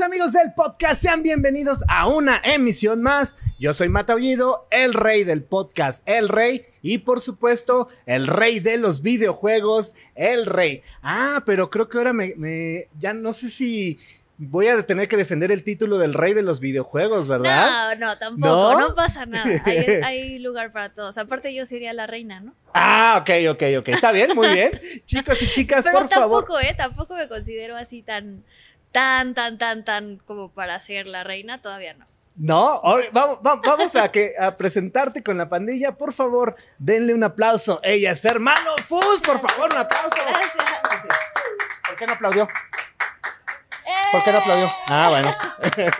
Amigos del podcast, sean bienvenidos a una emisión más. Yo soy Mataullido, el rey del podcast, el rey, y por supuesto, el rey de los videojuegos, el rey. Ah, pero creo que ahora me, me ya no sé si voy a tener que defender el título del rey de los videojuegos, ¿verdad? No, no, tampoco, no, pasa nada. Hay, hay, lugar para todos. Aparte, yo sería la reina, ¿no? Ah, ok, ok, ok. Está bien, muy bien. Chicos y chicas, Pero por favor. tampoco, ¿eh? Tampoco me considero así tan, tan, tan, tan, tan como para ser la reina. Todavía no. No, vamos, vamos, vamos a, que, a presentarte con la pandilla. Por favor, denle un aplauso. Ella es hermano Fus, por favor, un aplauso. Gracias. ¿Por qué no aplaudió? ¿Por qué no aplaudió? Ah, bueno.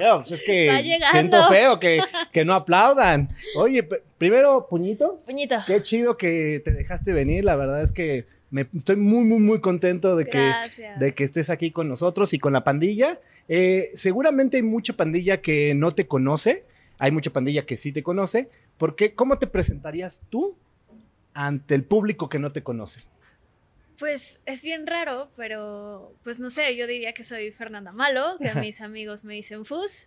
Yo, pues es que siento feo que, que no aplaudan. Oye, primero, puñito. Puñito. Qué chido que te dejaste venir. La verdad es que me, estoy muy, muy, muy contento de que, de que estés aquí con nosotros y con la pandilla. Eh, seguramente hay mucha pandilla que no te conoce. Hay mucha pandilla que sí te conoce. Porque, ¿cómo te presentarías tú ante el público que no te conoce? Pues es bien raro, pero pues no sé, yo diría que soy Fernanda Malo, que mis amigos me dicen Fus,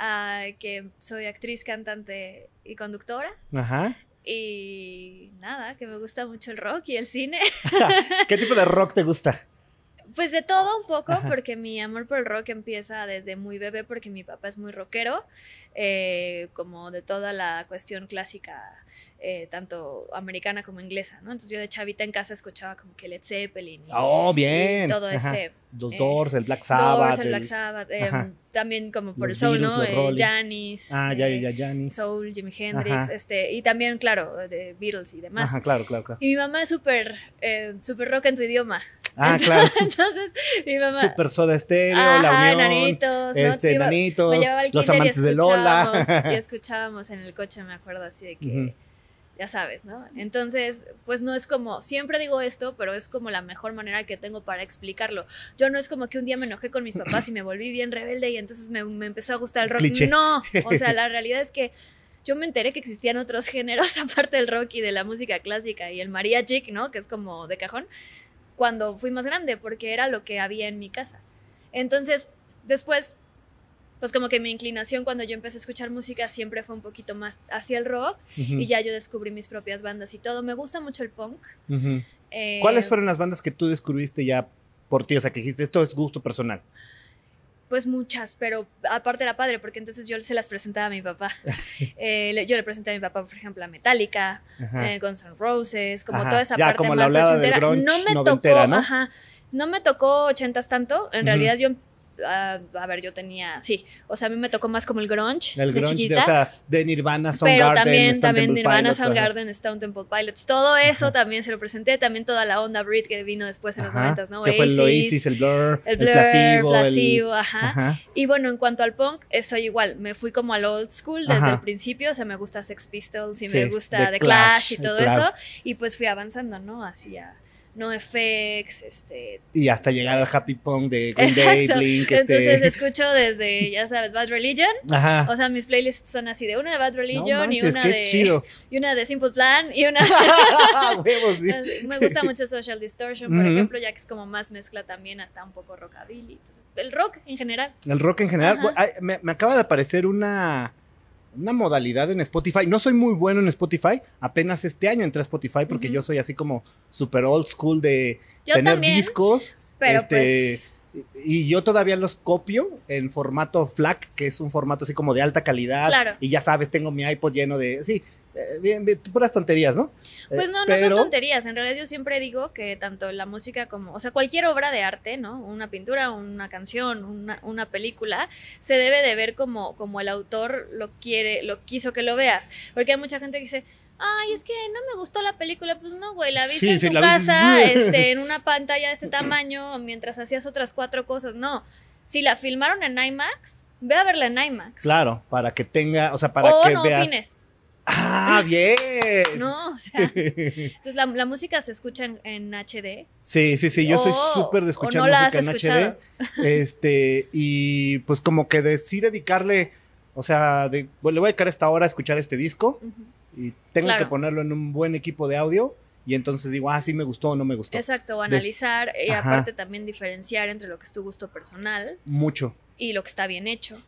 ah, que soy actriz, cantante y conductora. Ajá. Y nada, que me gusta mucho el rock y el cine. ¿Qué tipo de rock te gusta? Pues de todo un poco, Ajá. porque mi amor por el rock empieza desde muy bebé, porque mi papá es muy rockero, eh, como de toda la cuestión clásica, eh, tanto americana como inglesa, ¿no? Entonces yo de chavita en casa escuchaba como que Led Zeppelin. y- Oh, bien. y todo Ajá. este. Los eh, Doors, el Black Sabbath. Doors, el Black Sabbath, eh, Ajá. también como por Los el soul, Beatles, ¿no? Eh. Janis. Ah, ya, eh, ya, Janis. Soul, Jimi Hendrix, Ajá. este, y también, claro, de Beatles y demás. Ajá, claro, claro, claro. Y mi mamá es súper, eh, súper rock en tu idioma. Ah, claro. Entonces, mi mamá. Super Soda Stereo, Ajá, La Unión. enanitos, ¿no? este, llevaba al Los Amantes de Lola. Y escuchábamos en el coche, me acuerdo así de que. Ujú. Ya sabes, ¿no? Entonces, pues no es como, siempre digo esto, pero es como la mejor manera que tengo para explicarlo. Yo no es como que un día me enojé con mis papás y me volví bien rebelde y entonces me, me empezó a gustar el rock. Cliché. No, o sea, la realidad es que yo me enteré que existían otros géneros aparte del rock y de la música clásica y el mariachi, ¿no? Que es como de cajón, cuando fui más grande, porque era lo que había en mi casa. Entonces, después, pues como que mi inclinación cuando yo empecé a escuchar música siempre fue un poquito más hacia el rock y ya yo descubrí mis propias bandas y todo. Me gusta mucho el punk. eh, ¿Cuáles fueron las bandas que tú descubriste ya por ti? O sea, que dijiste, esto es gusto personal. Pues muchas, pero aparte era padre porque entonces yo se las presentaba a mi papá. Eh, yo le presenté a mi papá, por ejemplo, a Metallica, eh, Guns N' Roses, como Ajá, toda esa ya parte como la más del ochentera. grunge no me tocó, ¿no? ajá, no me tocó ochentas tanto. En realidad yo, ah, a ver, yo tenía, sí, o sea, a mí me tocó más como el grunge, El de grunge, de, o sea, de Nirvana, pero Soundgarden, también, Stone también Temple Nirvana, Pilots. Soundgarden, Stone Temple Pilots, todo eso también se lo presenté, también toda la onda Brit que vino después en los Ajá, noventas, ¿no? Que fue el Oasis, el Blur, el el, Blur, Placebo, el- Placebo, ajá. Ajá. Y bueno, en cuanto al punk, eh, soy igual. Me fui como al old school desde Ajá. el principio. O sea, me gusta Sex Pistols y Sí, me gusta The Clash, Clash, y todo eso. Y pues fui avanzando, ¿no? Hacia NoFX, este. Y hasta llegar al Happy Punk de Green Day, Exacto. Entonces este... escucho desde, ya sabes, Bad Religion. Ajá. O sea, mis playlists son así de una de Bad Religion no manches, y una de. chido. Y una de Simple Plan y una. Sí. me gusta mucho Social Distortion, por ejemplo, ya que es como más mezcla también, hasta un poco rockabilly. Entonces, el rock en general. El rock en general. Me, me acaba de aparecer una, una modalidad en Spotify. No soy muy bueno en Spotify. Apenas este año entré a Spotify porque yo soy así como super old school de Yo tener también, discos. Pero este, pues. Y yo todavía los copio en formato FLAC, que es un formato así como de alta calidad. Claro. Y ya sabes, tengo mi iPod lleno de. Sí, bien, bien, puras tonterías, ¿no? Pues Eh, no, no pero- son tonterías. En realidad yo siempre digo que tanto la música como, o sea, cualquier obra de arte, ¿no? Una pintura, una canción, una, una película, se debe de ver como, como el autor lo quiere, lo quiso que lo veas. Porque hay mucha gente que dice, ay, es que no me gustó la película. Pues no, güey, la viste Sí, en tu casa, este, en una pantalla de este tamaño, mientras hacías otras cuatro cosas. No. Si la filmaron en IMAX, ve a verla en IMAX. Claro, para que tenga, o sea, para o que no veas. opines. Ah, bien. No, o sea. Entonces la, la música se escucha en, en HD. Sí, sí, sí, yo soy O- súper de escuchar no música en escuchado. HD. Este, y pues como que decidí dedicarle, o sea, de- bueno, le voy a dedicar esta hora a escuchar este disco y tengo Claro. que ponerlo en un buen equipo de audio y entonces digo, ah, sí me gustó o no me gustó. Exacto, o analizar y Ajá. aparte también diferenciar entre lo que es tu gusto personal Mucho. y lo que está bien hecho.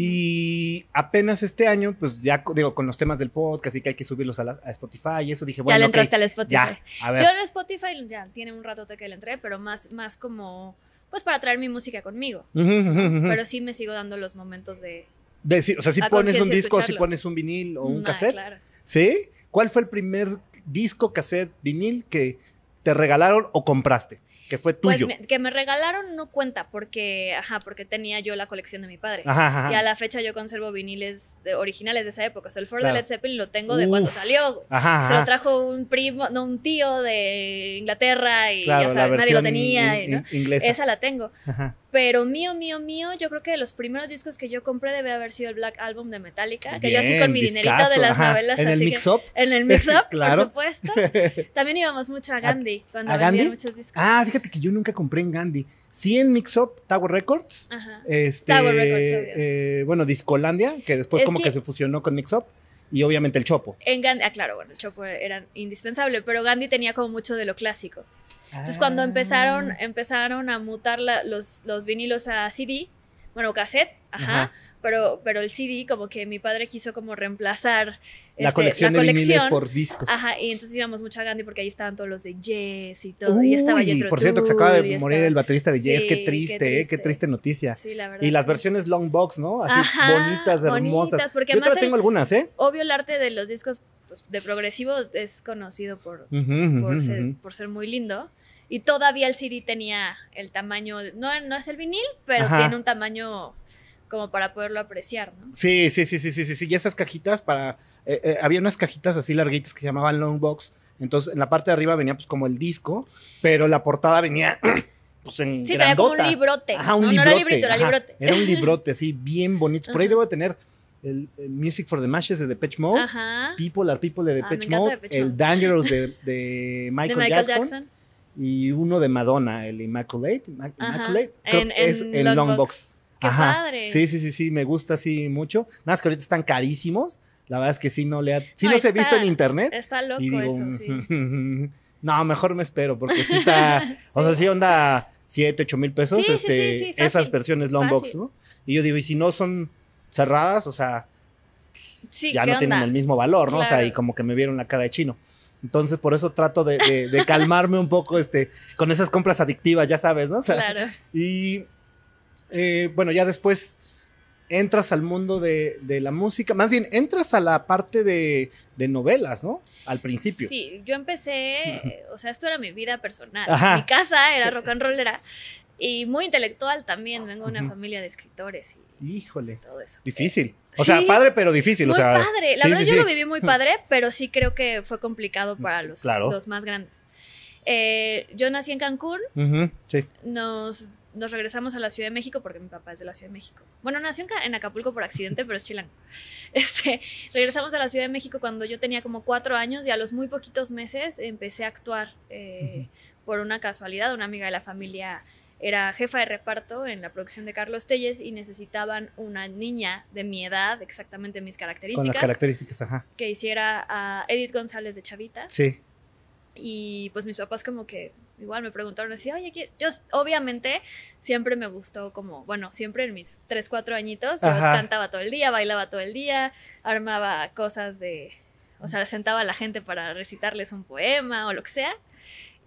Y apenas este año, pues ya digo, con los temas del podcast y que hay que subirlos a, la- a Spotify y eso dije, bueno, ya le entraste al Spotify. ya, a ver. Yo al Spotify ya tiene un ratote que le entré, pero más, más como, pues para traer mi música conmigo. Pero sí me sigo dando los momentos de... Decir, o sea, si pones un disco, si pones un vinil o un Nah, cassette, claro. ¿sí? ¿Cuál fue el primer disco, cassette, vinil que te regalaron o compraste? Que fue Pues tuyo. me- que me regalaron no cuenta porque, ajá, porque tenía yo la colección de mi padre. Ajá, ajá. Y a la fecha yo conservo viniles de- originales de esa época. O sea, el Ford Claro. de Led Zeppelin lo tengo de cuando salió. Ajá, Se lo trajo un primo, no, un tío de Inglaterra y Claro, ya sabes, nadie lo tenía. in- y, ¿no? in- inglesa. Esa la tengo. Ajá. Pero mío, mío, mío, yo creo que de los primeros discos que yo compré debe haber sido el Black Album de Metallica. Que yo así con mi dinerito de las ajá. novelas. En el así mix-up. En el mix-up, Claro. por supuesto. También íbamos mucho a Gandhi cuando ¿A vendían Gandhi? muchos discos. Ah, fíjate que yo nunca compré en Gandhi. Sí en Mix-Up, Tower Records. Ajá. Este, Tower Records, obvio. eh, bueno, Discolandia, que después Es como que... que- se fusionó con Mix-Up. Y obviamente el Chopo. En Gandhi, ah, claro, bueno, el Chopo era indispensable, pero Gandhi tenía como mucho de lo clásico. Entonces, cuando Ah. empezaron, empezaron a mutar la- los, los vinilos a CD, bueno, cassette, ajá, Ajá. Pero, pero el CD, como que mi padre quiso como reemplazar La este, colección la de viniles colección. por discos. Ajá, y entonces íbamos mucho a Gandhi porque ahí estaban todos los de Jess y todo. y estaba Uy, Jethro por cierto, que se acaba de morir estaba- el baterista de Yes. Sí, qué qué triste, eh, qué triste. triste noticia. Sí, la verdad. Y las sí. versiones long box, ¿no? Así Ajá, bonitas, hermosas. bonitas, porque Yo además todavía tengo el- algunas, ¿eh? Obvio, el arte de los discos pues, de progresivo es conocido por, Ujú, ujú, por, ser, ujú. por ser muy lindo. Y todavía el CD tenía el tamaño, no, no es el vinil, pero Ajá. tiene un tamaño como para poderlo apreciar, ¿no? Sí, sí, sí, sí, sí, sí, sí. Y esas cajitas para. eh, eh, había unas cajitas así larguitas que se llamaban long box. Entonces, en la parte de arriba venía pues como el disco, pero la portada venía pues en Sí, tenía como grandota. un librote. Ajá, un no, librote. no era librito, era ajá. librote. Era un librote así, bien bonito. Por ahí debo de tener el, el Music for the Mashes de Depeche Mode. Ajá. People are People de Ah, Depeche encanta Mode, Depeche el. Dangerous de, de De Michael, Michael Jackson, Jackson. y uno de Madonna, el Immaculate. Immaculate, creo En- que es en en long Long box. Box. Qué Ajá. padre. Sí, sí, sí, sí, me gusta así mucho. Nada más que ahorita están carísimos. La verdad es que sí no le ha, sí No, los he visto en internet Está loco y digo, eso, sí. no, mejor me espero porque sí está, o sea, sí onda 7, 8 mil pesos Sí, este, esas versiones long box, fácil. ¿no? Y yo digo, y si no son cerradas, o sea, Sí, ya ¿qué no tienen el mismo valor, ¿no? O sea, y como que me vieron la cara de chino. Entonces, por eso trato de, de- de calmarme un poco este, con esas compras adictivas, ya sabes, ¿no? O sea, Claro. y eh, bueno, ya después entras al mundo de, de la música, más bien entras a la parte de, de novelas, ¿no? Al principio. Sí, yo empecé, o sea, esto era mi vida personal. Ajá. Mi casa era rock and rollera y muy intelectual también. Vengo de una familia de escritores Híjole, y todo eso. difícil. O Sí. sea, padre, pero difícil. Muy o sea, padre. La sí, verdad, sí, yo lo viví muy padre, pero sí creo que fue complicado para los, Claro. los más grandes. Eh, yo nací en Cancún, sí. nos, nos regresamos a la Ciudad de México porque mi papá es de la Ciudad de México. Bueno, nació en Acapulco por accidente, pero es chilango. Este, regresamos a la Ciudad de México cuando yo tenía como cuatro años y a los muy poquitos meses empecé a actuar eh, por una casualidad. Una amiga de la familia era jefa de reparto en la producción de Carlos Telles y necesitaban una niña de mi edad, exactamente mis Con características, las características, ajá. que hiciera a Edith González de Chavita. Sí. Y pues mis papás como que igual me preguntaron así, oye, ¿qué-?" yo obviamente siempre me gustó como, bueno, siempre en mis 3, 4 añitos, yo Ajá. cantaba todo el día, bailaba todo el día, armaba cosas de, o sea, sentaba a la gente para recitarles un poema o lo que sea.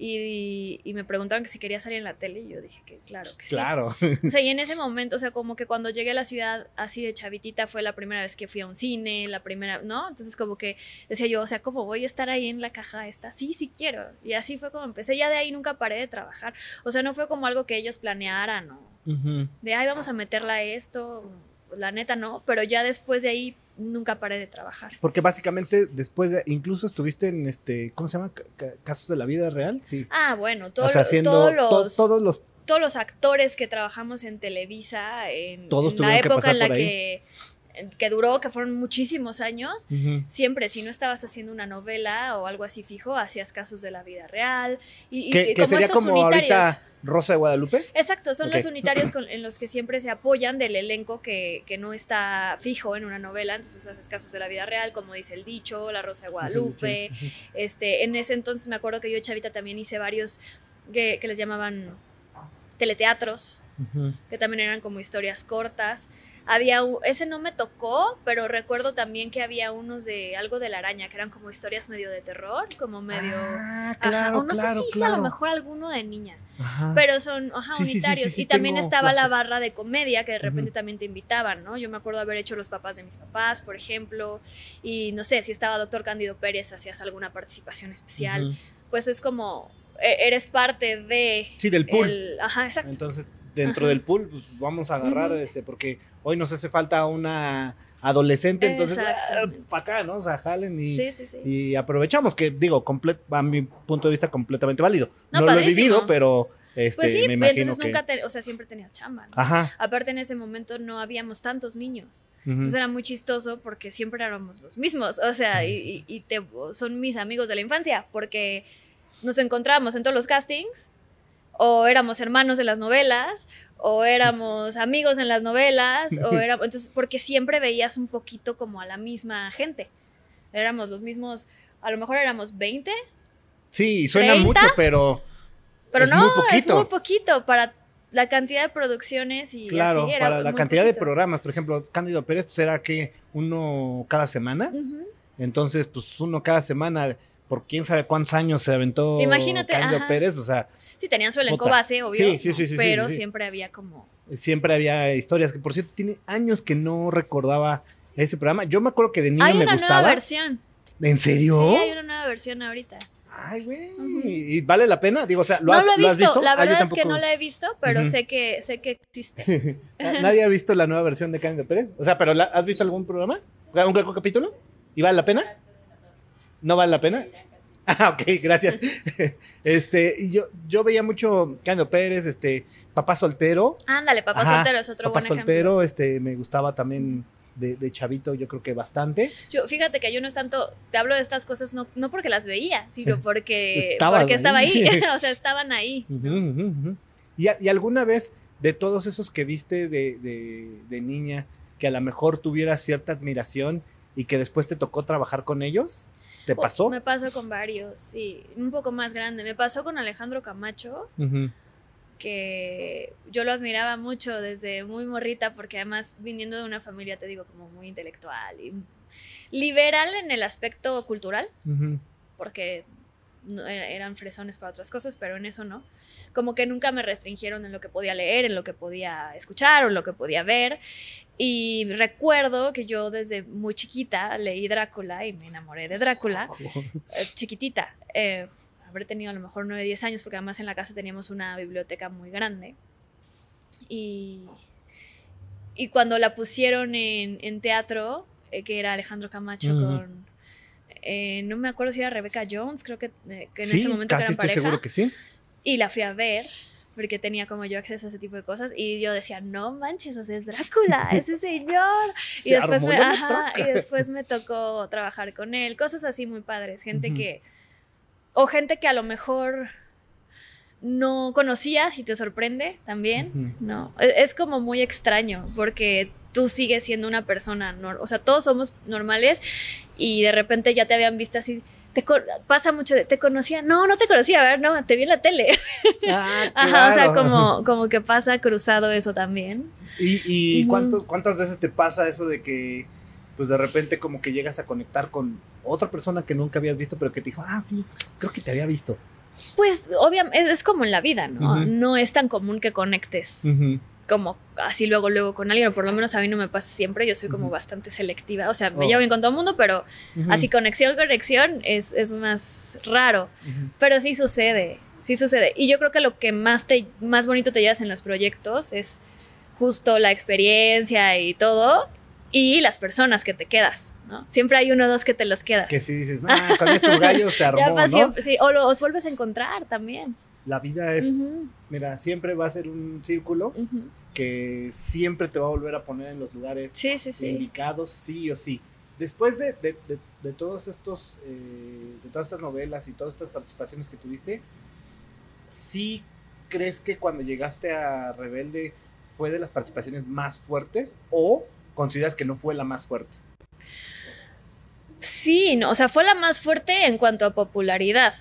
Y, y me preguntaron que si quería salir en la tele y yo dije que claro que sí. Claro. O sea, y en ese momento, o sea, como que cuando llegué a la ciudad así de chavitita fue la primera vez que fui a un cine, la primera, ¿no? Entonces como que decía yo, o sea, ¿cómo voy a estar ahí en la caja esta? Sí, sí quiero. Y así fue como empecé. Ya de ahí nunca paré de trabajar. O sea, no fue como algo que ellos planearan, ¿no? Ujú. De, ay, vamos a meterla a esto. La neta no, pero ya después de ahí nunca paré de trabajar. Porque básicamente después de, incluso estuviste en este, ¿cómo se llama? Ca- ca- Casos de la vida real, sí. Ah, bueno, o todo, sea, haciendo todos to- los... todos los todos los actores que trabajamos en Televisa en, Todos en la que época en la ahí. que que duró, que fueron muchísimos años, siempre, si no estabas haciendo una novela o algo así fijo, hacías casos de la vida real. Y, y- Que, y que sería estos como unitarios. ahorita Rosa de Guadalupe. Exacto, son los unitarios con- en los que siempre se apoyan del elenco que, que no está fijo en una novela, entonces haces casos de la vida real, como dice el dicho, La Rosa de Guadalupe. Este, en ese entonces me acuerdo que yo, Chavita, también hice varios que, que les llamaban teleteatros, que también eran como historias cortas. Había ese no me tocó, pero recuerdo también que había unos de algo de la araña, que eran como historias medio de terror, como medio. Ah, Ajá, claro, o no claro, sé si hice a lo mejor alguno de niña. Ajá. Pero son ajá, Sí, unitarios. sí, sí, y también estaba la barra de comedia que de repente también te invitaban, ¿no? Yo me acuerdo haber hecho Los papás de mis papás, por ejemplo. Y no sé, si estaba Doctor Cándido Pérez, hacías alguna participación especial. Pues es como, eres parte de... Sí, del pool. el- ajá, exacto. Entonces, dentro Ajá. del pool, pues vamos a agarrar, este, porque hoy nos hace falta una adolescente, entonces, Exactamente. para acá, ¿no? O sea, jalen y, sí, sí, sí. y aprovechamos, que digo, a mi punto de vista, completamente válido. No, No, lo he vivido, pero este, pues sí, me imagino entonces que. nunca, te- o sea, siempre tenías chamba. ¿no? Ajá. Aparte en ese momento no habíamos tantos niños. Entonces era muy chistoso porque siempre éramos los mismos. O sea, y, y- y te, son mis amigos de la infancia porque nos encontrábamos en todos los castings, o éramos hermanos de las novelas, o éramos amigos en las novelas, o éramos. Entonces, porque siempre veías un poquito como a la misma gente. Éramos los mismos, a lo mejor éramos 20, Sí, suena 30, mucho, pero. pero Es no, muy es poquito. muy poquito para la cantidad de producciones y Claro, así era para la cantidad de poquito. programas, por ejemplo, Cándido Pérez, pues era que uno cada semana. Ujú. Entonces, pues uno cada semana, por quién sabe cuántos años se aventó Imagínate, Cándido ajá. Pérez, o sea, Sí, tenían su elenco base, obvio. Sí, sí, sí, sí, pero sí, sí. siempre había como. siempre había historias, que por cierto, tiene años que no recordaba ese programa. Yo me acuerdo que de niño hay me una gustaba. nueva versión. ¿En serio? Sí, hay una nueva versión ahorita. Ay, güey. ¿Y vale la pena? Digo, o sea, ¿lo, no has, lo he lo has visto. visto? La Ah, verdad es que no la he visto, pero sé que sé que existe. Na- ¿Nadie ha visto la nueva versión de Cándido Pérez? O sea, pero la- ¿has visto algún programa? ¿Un algún capítulo? ¿Y vale la pena? ¿No vale la pena? Ah, ok, gracias. Este, y yo, yo veía mucho Cándido Pérez, este, Papá Soltero. Ándale, papá Ajá, soltero es otro Papá buen Soltero, este, me gustaba también de, de chavito, yo creo que bastante. Yo, fíjate que yo no es tanto, te hablo de estas cosas no, no porque las veía, sino porque, porque estaba ahí. o sea, estaban ahí. ¿Y, a- y alguna vez de todos esos que viste de, de- de niña, que a lo mejor tuvieras cierta admiración y que después te tocó trabajar con ellos? ¿Te Oh, pasó? Me pasó con varios, sí. Un poco más grande. Me pasó con Alejandro Camacho. Que yo lo admiraba mucho desde muy morrita, porque además viniendo de una familia, te digo, como muy intelectual y liberal en el aspecto cultural, porque no- era- eran fresones para otras cosas, pero en eso no. Como que nunca me restringieron en lo que podía leer, en lo que podía escuchar o en lo que podía ver. Y recuerdo que yo desde muy chiquita leí Drácula y me enamoré de Drácula eh, chiquitita. Eh, habré tenido a lo mejor 9, 10 años, porque además en la casa teníamos una biblioteca muy grande. Y, y cuando la pusieron en, en teatro, eh, que era Alejandro Camacho Ujú. con. Eh, no me acuerdo si era Rebecca Jones, creo que, eh, que en sí, ese momento casi eran estoy pareja. seguro que sí. Y la fui a ver, porque tenía como yo acceso a ese tipo de cosas. Y yo decía, no manches, o sea, es Drácula, ese señor. Y después, me, ajá, y después me tocó trabajar con él, cosas así muy padres, gente que, o gente que a lo mejor no conocías y te sorprende también. ¿no? Es, es como muy extraño, porque tú sigues siendo una persona, o sea, todos somos normales y de repente ya te habían visto así. Te pasa mucho de, ¿te conocía? No, no te conocía, a ver, no, te vi en la tele. Ah, Ajá, o sea, claro. como, como que pasa cruzado eso también. ¿Y, y cuánto- cuántas veces te pasa eso de que, pues de repente, como que llegas a conectar con otra persona que nunca habías visto, pero que te dijo, ah, sí, creo que te había visto? Pues obviamente es, es como en la vida, ¿no? No es tan común que conectes Ujú. Como así luego, luego con alguien, o por lo menos a mí no me pasa siempre, yo soy como bastante selectiva, o sea, me Oh. llevo bien con todo el mundo, pero así conexión, conexión es, es más raro, pero sí sucede, sí sucede. Y yo creo que lo que más, te, más bonito te llevas en los proyectos es justo la experiencia y todo, y las personas que te quedas, ¿no? Siempre hay uno o dos que te los quedas. Que si dices, ah, con estos gallos se armó, Ya ¿no? siempre, sí, o los vuelves a encontrar también. La vida es, mira, siempre va a ser un círculo que siempre te va a volver a poner en los lugares Sí, sí, sí. indicados, sí o sí. Después de, de, de- de todos estos, eh, de todas estas novelas y todas estas participaciones que tuviste, ¿sí crees que cuando llegaste a Rebelde fue de las participaciones más fuertes o consideras que no fue la más fuerte? Sí, no, o sea, fue la más fuerte en cuanto a popularidad.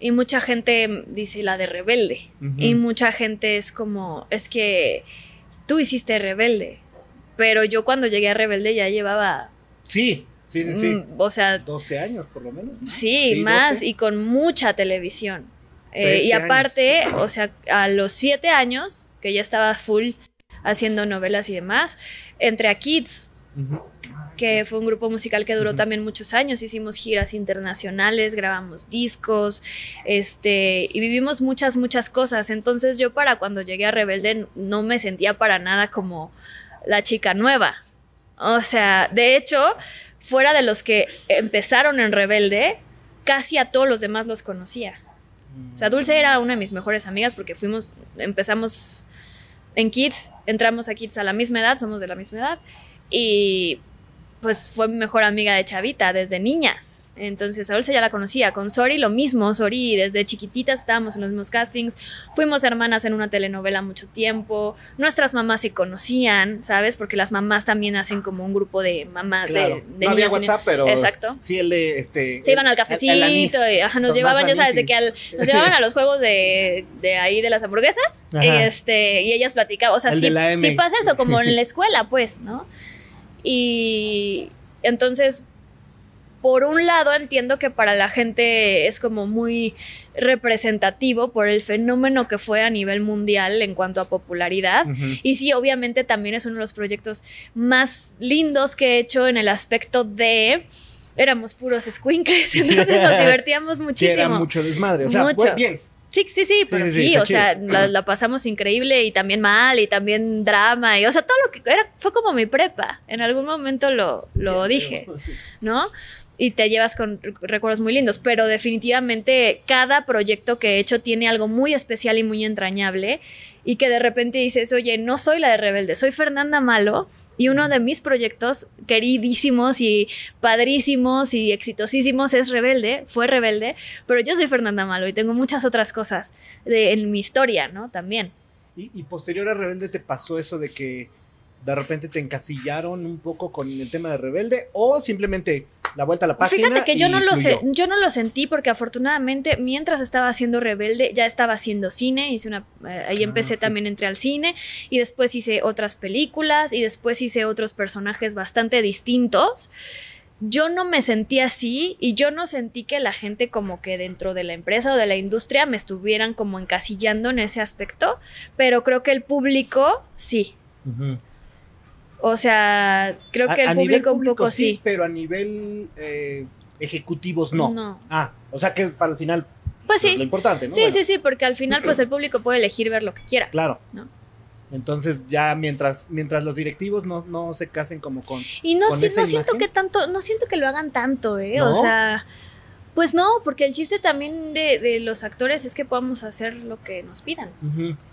Y mucha gente dice la de rebelde. Y mucha gente es como, es que tú hiciste rebelde. Pero yo cuando llegué a rebelde ya llevaba, Sí, sí, sí, sí. mm, o sea, 12 años por lo menos. ¿no? sí, más 12. y con mucha televisión. Eh, 13 y años. aparte, o sea, a los siete años, que ya estaba full haciendo novelas y demás, entré a Kids. Que fue un grupo musical que duró también muchos años. Hicimos giras internacionales, grabamos discos, este, y vivimos muchas, muchas cosas. Entonces yo para cuando llegué a Rebelde no me sentía para nada como la chica nueva. O sea, de hecho, fuera de los que empezaron en Rebelde, casi a todos los demás los conocía. O sea, Dulce era una de mis mejores amigas porque fuimos, empezamos en Kids, entramos a Kids a la misma edad, somos de la misma edad, y pues fue mi mejor amiga de Chavita desde niñas. Entonces a ya la conocía, con Sori lo mismo, Sori desde chiquititas estábamos en los mismos castings, fuimos hermanas en una telenovela mucho tiempo, nuestras mamás se conocían, ¿sabes? Porque las mamás también hacen como un grupo de mamás Claro. de, de no había WhatsApp, pero Exacto. sí el de este Se iban al cafecito el anís. y ajá, nos llevaban, ya sabes, de que al- nos llevaban a los juegos de, de ahí de las hamburguesas y, este, y ellas platicaban, o sea, sí, sí pasa eso, como en la escuela, pues, ¿no? Y entonces, por un lado entiendo que para la gente es como muy representativo por el fenómeno que fue a nivel mundial en cuanto a popularidad. Y sí, obviamente también es uno de los proyectos más lindos que he hecho en el aspecto de éramos puros squinkles, entonces nos divertíamos Sí, muchísimo. era mucho desmadre. O sea, Mucho. fue bien. Sí, sí, sí, pero sí, sí, sí, está o sea, la, la pasamos increíble y también mal y también drama y, o sea, todo lo que era, fue como mi prepa. En algún momento lo, lo dije, ¿no? Y te llevas con re- recuerdos muy lindos, pero definitivamente cada proyecto que he hecho tiene algo muy especial y muy entrañable y que de repente dices, oye, no soy la de Rebelde, soy Fernanda Malo y uno de mis proyectos queridísimos y padrísimos y exitosísimos es Rebelde, fue Rebelde, pero yo soy Fernanda Malo y tengo muchas otras cosas de, en mi historia, ¿no? También. Y, y posterior a Rebelde te pasó eso de que de repente te encasillaron un poco con el tema de Rebelde o simplemente la vuelta a la página. Fíjate que yo no lo sé, fluyó? yo no lo sentí porque afortunadamente mientras estaba haciendo Rebelde ya estaba haciendo cine, hice una eh, ahí Ah, empecé sí. también entré al cine y después hice otras películas y después hice otros personajes bastante distintos. Yo no me sentí así y yo no sentí que la gente como que dentro de la empresa o de la industria me estuvieran como encasillando en ese aspecto, pero creo que el público sí. Ujú. O sea, creo A- que el a público, un poco sí. Pero a nivel eh, ejecutivos no. No. Ah, o sea que para el final Pues es sí. lo importante, ¿no? Sí, Bueno, sí, sí, porque al final pues el público puede elegir ver lo que quiera. Claro. ¿No? Entonces ya mientras, mientras los directivos no, no se casen como con... Y no, ¿Con sí- esa no siento que tanto, no siento que lo hagan tanto, ¿eh? ¿No? O sea, pues no, porque el chiste también de, los actores es que podamos hacer lo que nos pidan.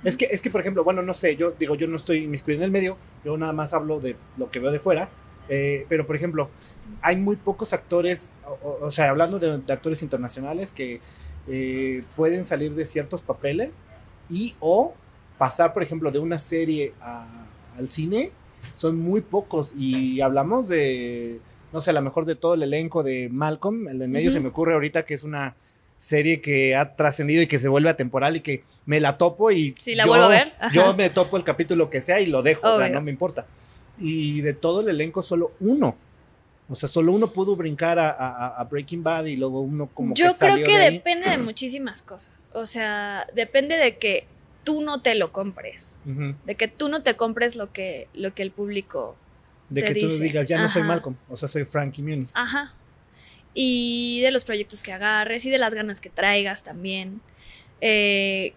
Es que, es que, por ejemplo, bueno, no sé, yo digo, yo no estoy inmiscuido en el medio, yo nada más hablo de lo que veo de fuera, eh, pero por ejemplo, hay muy pocos actores, o, sea, hablando de, de actores internacionales que eh, pueden salir de ciertos papeles y o pasar, por ejemplo, de una serie a- al cine, son muy pocos y hablamos de, no sé, a lo mejor de todo el elenco de Malcolm, el de en medio se me ocurre ahorita que es una serie que ha trascendido y que se vuelve atemporal y que me la topo y Sí, la vuelvo a ver, ajá. yo me topo el capítulo que sea y lo dejo, o sea, no me importa. Y de todo el elenco solo uno. O sea, solo uno pudo brincar a, a- a Breaking Bad y luego uno como Yo que creo salió que de depende de muchísimas cosas. O sea, depende de que tú no te lo compres. De que tú no te compres lo que, lo que el público. De que tú dice. digas, ya no soy. Malcolm, o sea, soy Frankie Muniz. Ajá. Y de los proyectos que agarres y de las ganas que traigas también. Eh,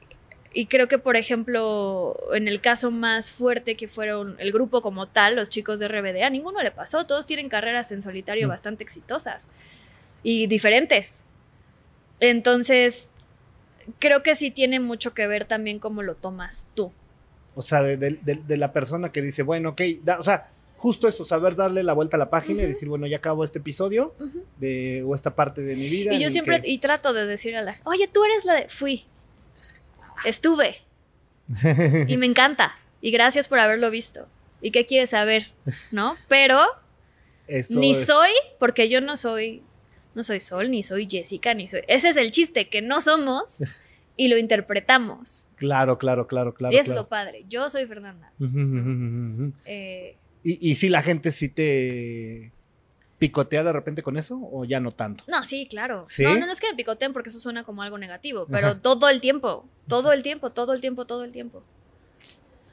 y creo que, por ejemplo, en el caso más fuerte que fueron el grupo como tal, los chicos de RBD, a ninguno le pasó. Todos tienen carreras en solitario Mm. bastante exitosas y diferentes. Entonces, creo que sí tiene mucho que ver también cómo lo tomas tú. O sea, de, de- de- de la persona que dice, bueno, ok, da- o sea, justo eso, saber darle la vuelta a la página y decir, bueno, ya acabo este episodio de, o esta parte de mi vida. Y yo siempre, que- y trato de decir a la oye, tú eres la de, fui, estuve, y me encanta, y gracias por haberlo visto, y qué quieres saber, ¿no? Pero eso ni es- soy, porque yo no soy, no soy Sol, ni soy Jessica, ni soy, ese es el chiste, que no somos, y lo interpretamos, Claro, claro, claro, claro. y es claro. lo padre, yo soy Fernanda. Eh, ¿Y, y si la gente sí te picotea de repente con eso o ya no tanto? no, sí, claro. ¿Sí? No, no, no es que me picoteen porque eso suena como algo negativo, pero todo el tiempo, todo el tiempo, todo el tiempo, todo el tiempo.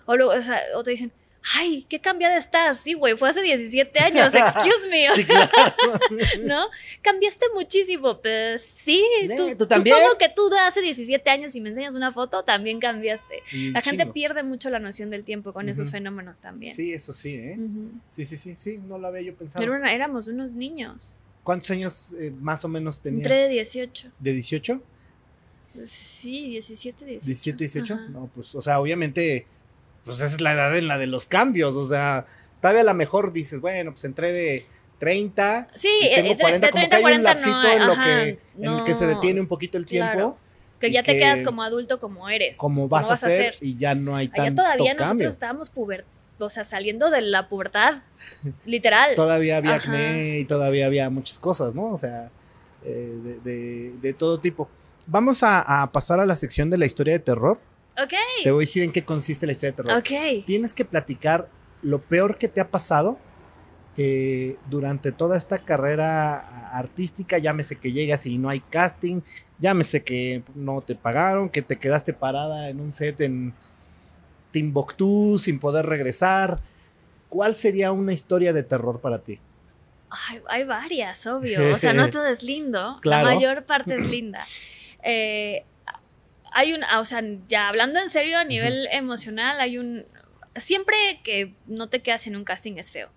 O luego, o sea, o te dicen, ay, qué cambiada estás. Sí, güey, fue hace 17 años, excuse me. Sí, claro. ¿No? Cambiaste muchísimo. Pues sí, Eh, tú, ¿tú también? Supongo que tú de hace 17 años y me enseñas una foto, también cambiaste. La gente pierde mucho la noción del tiempo con esos fenómenos también. Sí, eso sí, ¿eh? Sí, sí, sí, sí, no lo había yo pensado. Era una- éramos unos niños. ¿Cuántos años eh, más o menos tenías? Entre 18. ¿De 18? Sí, 17, 18. 17, 18. Ajá. No, pues, o sea, obviamente, pues esa es la edad en la de los cambios. O sea, todavía a lo mejor dices, bueno, pues entré de 30. Sí, eh, tengo de, 40, de como 30 que a hay un 40 lapsito no. en, lo ajá, que, en el que se detiene un poquito el tiempo, claro. Que ya te que- quedas como adulto como eres. como vas, a hacer, y ya no hay Allá tanto todavía cambio. nosotros estábamos puber o sea, saliendo de la pubertad, literal. Todavía había Ajá. acné y todavía había muchas cosas, ¿no? O sea, eh, de, de- de todo tipo. Vamos a, a pasar a la sección de la historia de terror. Ok, Te voy a decir en qué consiste la historia de terror. ok. Tienes que platicar lo peor que te ha pasado eh, durante toda esta carrera artística. Llámese que llegas y no hay casting, llámese que no te pagaron, que te quedaste parada en un set en Timbuktu sin poder regresar. ¿Cuál sería una historia de terror para ti? Ay, hay varias, obvio. O sea, no todo es lindo. Claro. La mayor parte es linda. Eh, hay un, o sea, ya hablando en serio a nivel emocional, hay un... Siempre que no te quedas en un casting es feo.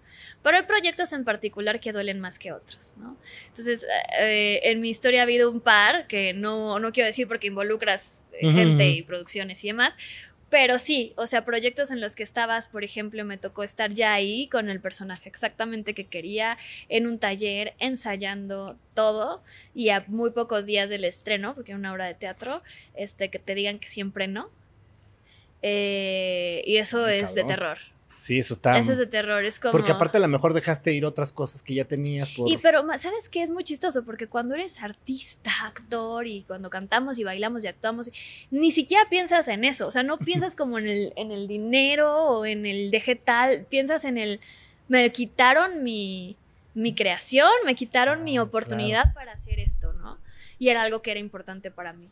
Pero hay proyectos en particular que duelen más que otros, ¿no? Entonces, eh, en mi historia ha habido un par, que no, no quiero decir porque involucras eh, gente y producciones y demás, pero sí, o sea, proyectos en los que estabas, por ejemplo, me tocó estar ya ahí con el personaje exactamente que quería, en un taller, ensayando todo, y a muy pocos días del estreno, porque era una obra de teatro, este, que te digan que siempre no. Eh, y eso es de terror. Sí, eso está. Eso es de terror, es como... Porque aparte a lo mejor dejaste ir otras cosas que ya tenías por... Y pero, ¿sabes qué? Es muy chistoso porque cuando eres artista, actor y cuando cantamos y bailamos y actuamos, ni siquiera piensas en eso. O sea, no piensas como en el, en el dinero o en el dejé tal, piensas en el, me quitaron mi, mi creación, me quitaron Ah, mi oportunidad para hacer esto, ¿no? Y era algo que era importante para mí.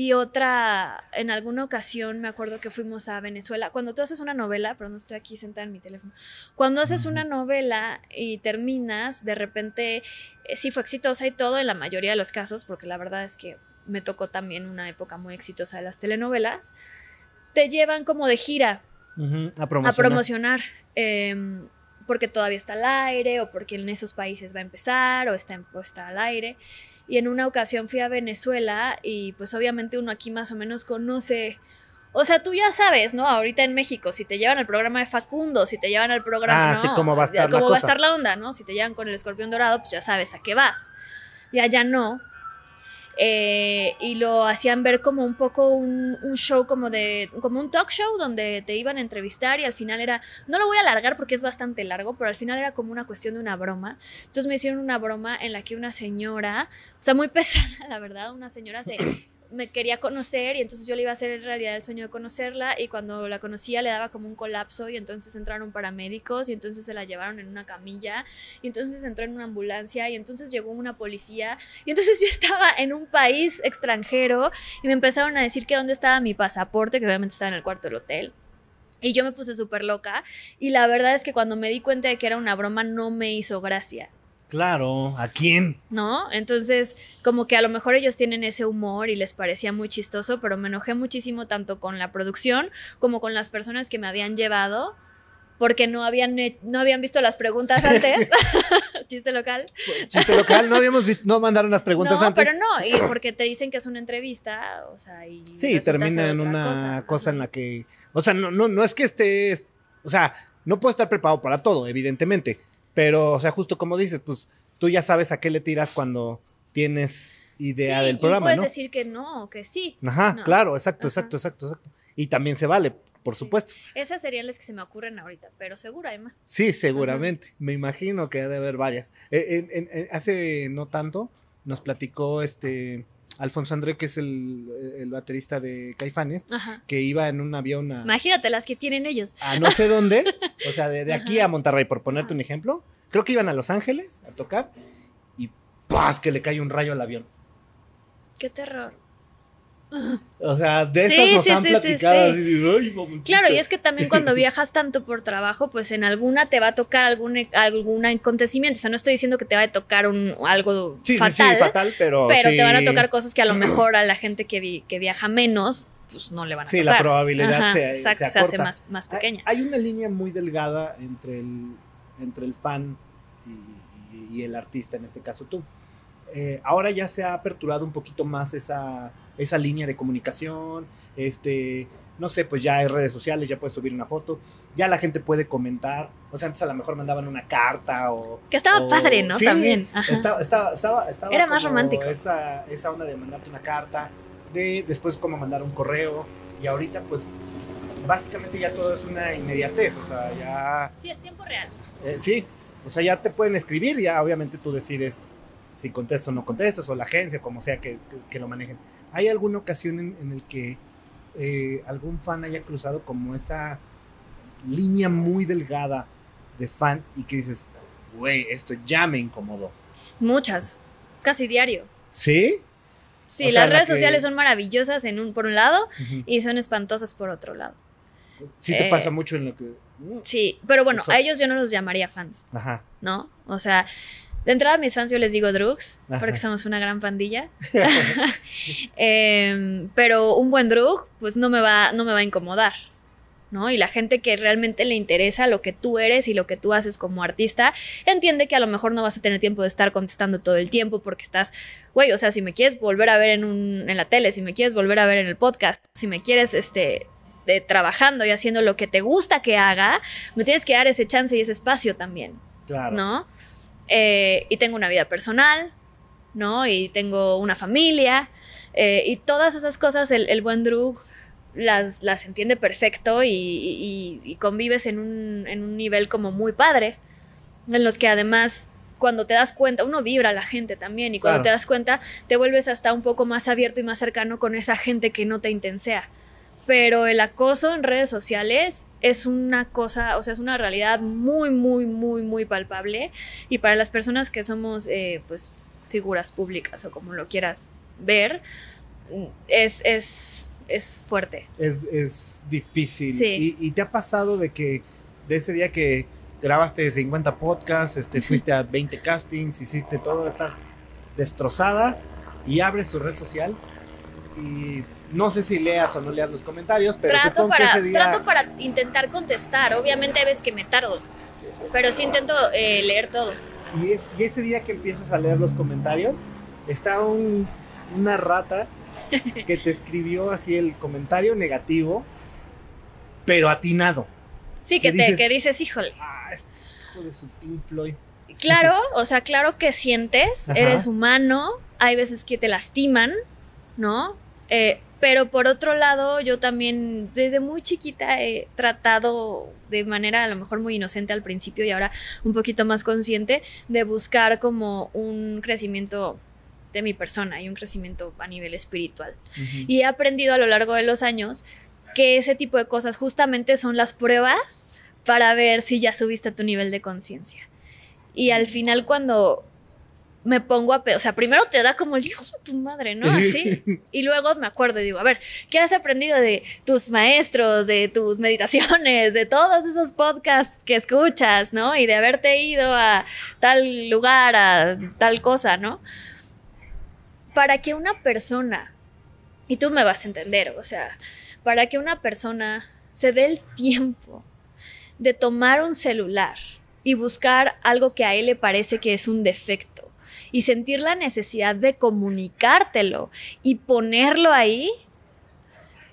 Y otra, en alguna ocasión me acuerdo que fuimos a Venezuela. Cuando tú haces una novela, pero no estoy aquí sentada en mi teléfono. Cuando haces una novela y terminas, de repente eh, sí fue exitosa y todo en la mayoría de los casos, porque la verdad es que me tocó también una época muy exitosa de las telenovelas, te llevan como de gira Ujú, a a promocionar. promocionar. em, porque todavía está al aire, o porque en esos países va a empezar, o está, o está al aire. Y en una ocasión fui a Venezuela y pues obviamente uno aquí más o menos conoce. O sea, tú ya sabes, ¿no? Ahorita en México, si te llevan al programa de Facundo, si te llevan al programa. Ah, ¿no? sí, cómo va a estar la cómo va a estar la onda, ¿no? Si te llevan con el escorpión dorado, pues ya sabes a qué vas. Y allá no. Eh, y lo hacían ver como un poco un, un show como de como un talk show donde te iban a entrevistar y al final era no lo voy a alargar porque es bastante largo pero al final era como una cuestión de una broma. Entonces me hicieron una broma en la que una señora o sea muy pesada la verdad una señora se me quería conocer y entonces yo le iba a hacer en realidad el sueño de conocerla y cuando la conocía le daba como un colapso y entonces entraron paramédicos y entonces se la llevaron en una camilla y entonces entró en una ambulancia y entonces llegó una policía y entonces yo estaba en un país extranjero y me empezaron a decir que dónde estaba mi pasaporte que obviamente estaba en el cuarto del hotel. Y yo me puse súper loca y la verdad es que cuando me di cuenta de que era una broma no me hizo gracia Claro, ¿a quién? ¿no? Entonces, como que a lo mejor ellos tienen ese humor y les parecía muy chistoso, pero me enojé muchísimo tanto con la producción como con las personas que me habían llevado, porque no habían, no habían visto las preguntas antes. Chiste local. Chiste local, no habíamos visto, no mandaron las preguntas no, antes. pero no, y porque te dicen que es una entrevista, o sea, y Sí, termina en una cosa, en la que. O sea, no, no, no es que estés. O sea, no puedo estar preparado para todo, evidentemente. Pero, o sea, justo como dices, pues tú ya sabes a qué le tiras cuando tienes idea Sí, del y programa, puedes ¿no? decir que no, que sí. Ajá, No. claro, exacto, Ajá. exacto, exacto, exacto. Y también se vale, por supuesto. Esas serían las que se me ocurren ahorita, pero seguro hay más. Sí, seguramente. Me imagino que ha de haber varias. Eh, en- en- en- hace no tanto nos platicó este Alfonso André, que es el, el baterista de Caifanes, Ajá. que iba en un avión a, Imagínate las que tienen ellos. a no sé dónde, o sea, de, de aquí a Monterrey, por ponerte un ejemplo. Creo que iban a Los Ángeles a tocar y ¡paz! que le cae un rayo al avión. Qué terror. O sea, de esas Sí, nos sí, han sí, sí, platicado. sí. así de. Claro, y es que también cuando viajas tanto por trabajo, pues en alguna te va a tocar algún, algún acontecimiento. O sea, no estoy diciendo que te va a tocar un, algo Sí, sí, fatal, sí, fatal, pero. pero sí. te van a tocar cosas que a lo mejor a la gente que, vi- que viaja menos, pues no le van a Sí, tocar. la probabilidad Ajá, se, exacto, se se hace más, más pequeña. Hay una línea muy delgada entre el, entre el fan y, y el artista, en este caso tú. Eh, ahora ya se ha aperturado un poquito más esa, esa línea de comunicación. Este, no sé, pues ya hay redes sociales, ya puedes subir una foto, ya la gente puede comentar. O sea, antes a lo mejor mandaban una carta o. Que estaba o- padre, ¿no? Sí, También. Estaba, estaba, estaba, estaba Era más como romántico. Esa, esa onda de mandarte una carta, de después cómo mandar un correo. Y ahorita, pues, básicamente ya todo es una inmediatez. O sea, ya. Sí, es tiempo real. eh, sí, o sea, ya te pueden escribir, ya obviamente tú decides si contestas o no contestas, o la agencia, como sea que, que- que lo manejen. ¿Hay alguna ocasión en, en el que eh, algún fan haya cruzado como esa línea muy delgada de fan y que dices, güey, esto ya me incomodó? Muchas. Casi diario. ¿Sí? Sí, O sea, las la redes que- sociales son maravillosas en un, por un lado y son espantosas por otro lado. Sí te Eh, pasa mucho en lo que... mm, Sí, pero bueno, a ellos yo no los llamaría fans, Ajá. ¿no? O sea, de entrada a mis fans yo les digo drugs, Ajá. porque somos una gran pandilla. Em, pero un buen drug, pues no me va, no me va a incomodar. ¿no? Y la gente que realmente le interesa lo que tú eres y lo que tú haces como artista, entiende que a lo mejor no vas a tener tiempo de estar contestando todo el tiempo porque estás, güey, o sea, si me quieres volver a ver en, un, en la tele, si me quieres volver a ver en el podcast, si me quieres, este, de, trabajando y haciendo lo que te gusta que haga, me tienes que dar ese chance y ese espacio también, Claro. ¿no? Eh, y tengo una vida personal, ¿no? Y tengo una familia, eh, y todas esas cosas el, el buen Drug las, las entiende perfecto y, y- y convives en un, en un nivel como muy padre, en los que además cuando te das cuenta, uno vibra a la gente también y cuando Claro. te das cuenta te vuelves hasta un poco más abierto y más cercano con esa gente que no te intensea. Pero el acoso en redes sociales es una cosa, o sea, es una realidad muy, muy, muy, muy palpable. Y para las personas que somos, eh, pues, figuras públicas o como lo quieras ver, es, es, es fuerte. Es, es difícil. Sí. ¿Y, y te ha pasado de que de ese día que grabaste 50 podcasts, este, fuiste a 20 castings, hiciste todo, estás destrozada y abres tu red social y no sé si leas o no leas los comentarios, pero Trato para, que ese día... trato para intentar contestar. Obviamente veces que me tardo, pero sí intento eh, leer todo. Y, es, y ese día que empiezas a leer los comentarios, está un- una rata que te escribió así el comentario negativo, pero atinado. Sí, que, ¿Qué te, dices? que dices, híjole. Ah, este hijo de su Pink Floyd. Claro, o sea, claro que sientes, Ajá. eres humano, hay veces que te lastiman, ¿no? Eh, pero por otro lado, yo también desde muy chiquita he tratado de manera a lo mejor muy inocente al principio y ahora un poquito más consciente de buscar como un crecimiento de mi persona y un crecimiento a nivel espiritual. Y he aprendido a lo largo de los años que ese tipo de cosas justamente son las pruebas para ver si ya subiste a tu nivel de conciencia. Y al final cuando me pongo a... O sea, primero te da como el hijo de tu madre, ¿no? Así. Y luego me acuerdo y digo, a ver, ¿qué has aprendido de tus maestros, de tus meditaciones, de todos esos podcasts que escuchas, ¿no? Y de haberte ido a tal lugar, a tal cosa, ¿no? Para que una persona, y tú me vas a entender, o sea, para que una persona se dé el tiempo de tomar un celular y buscar algo que a él le parece que es un defecto y sentir la necesidad de comunicártelo y ponerlo ahí,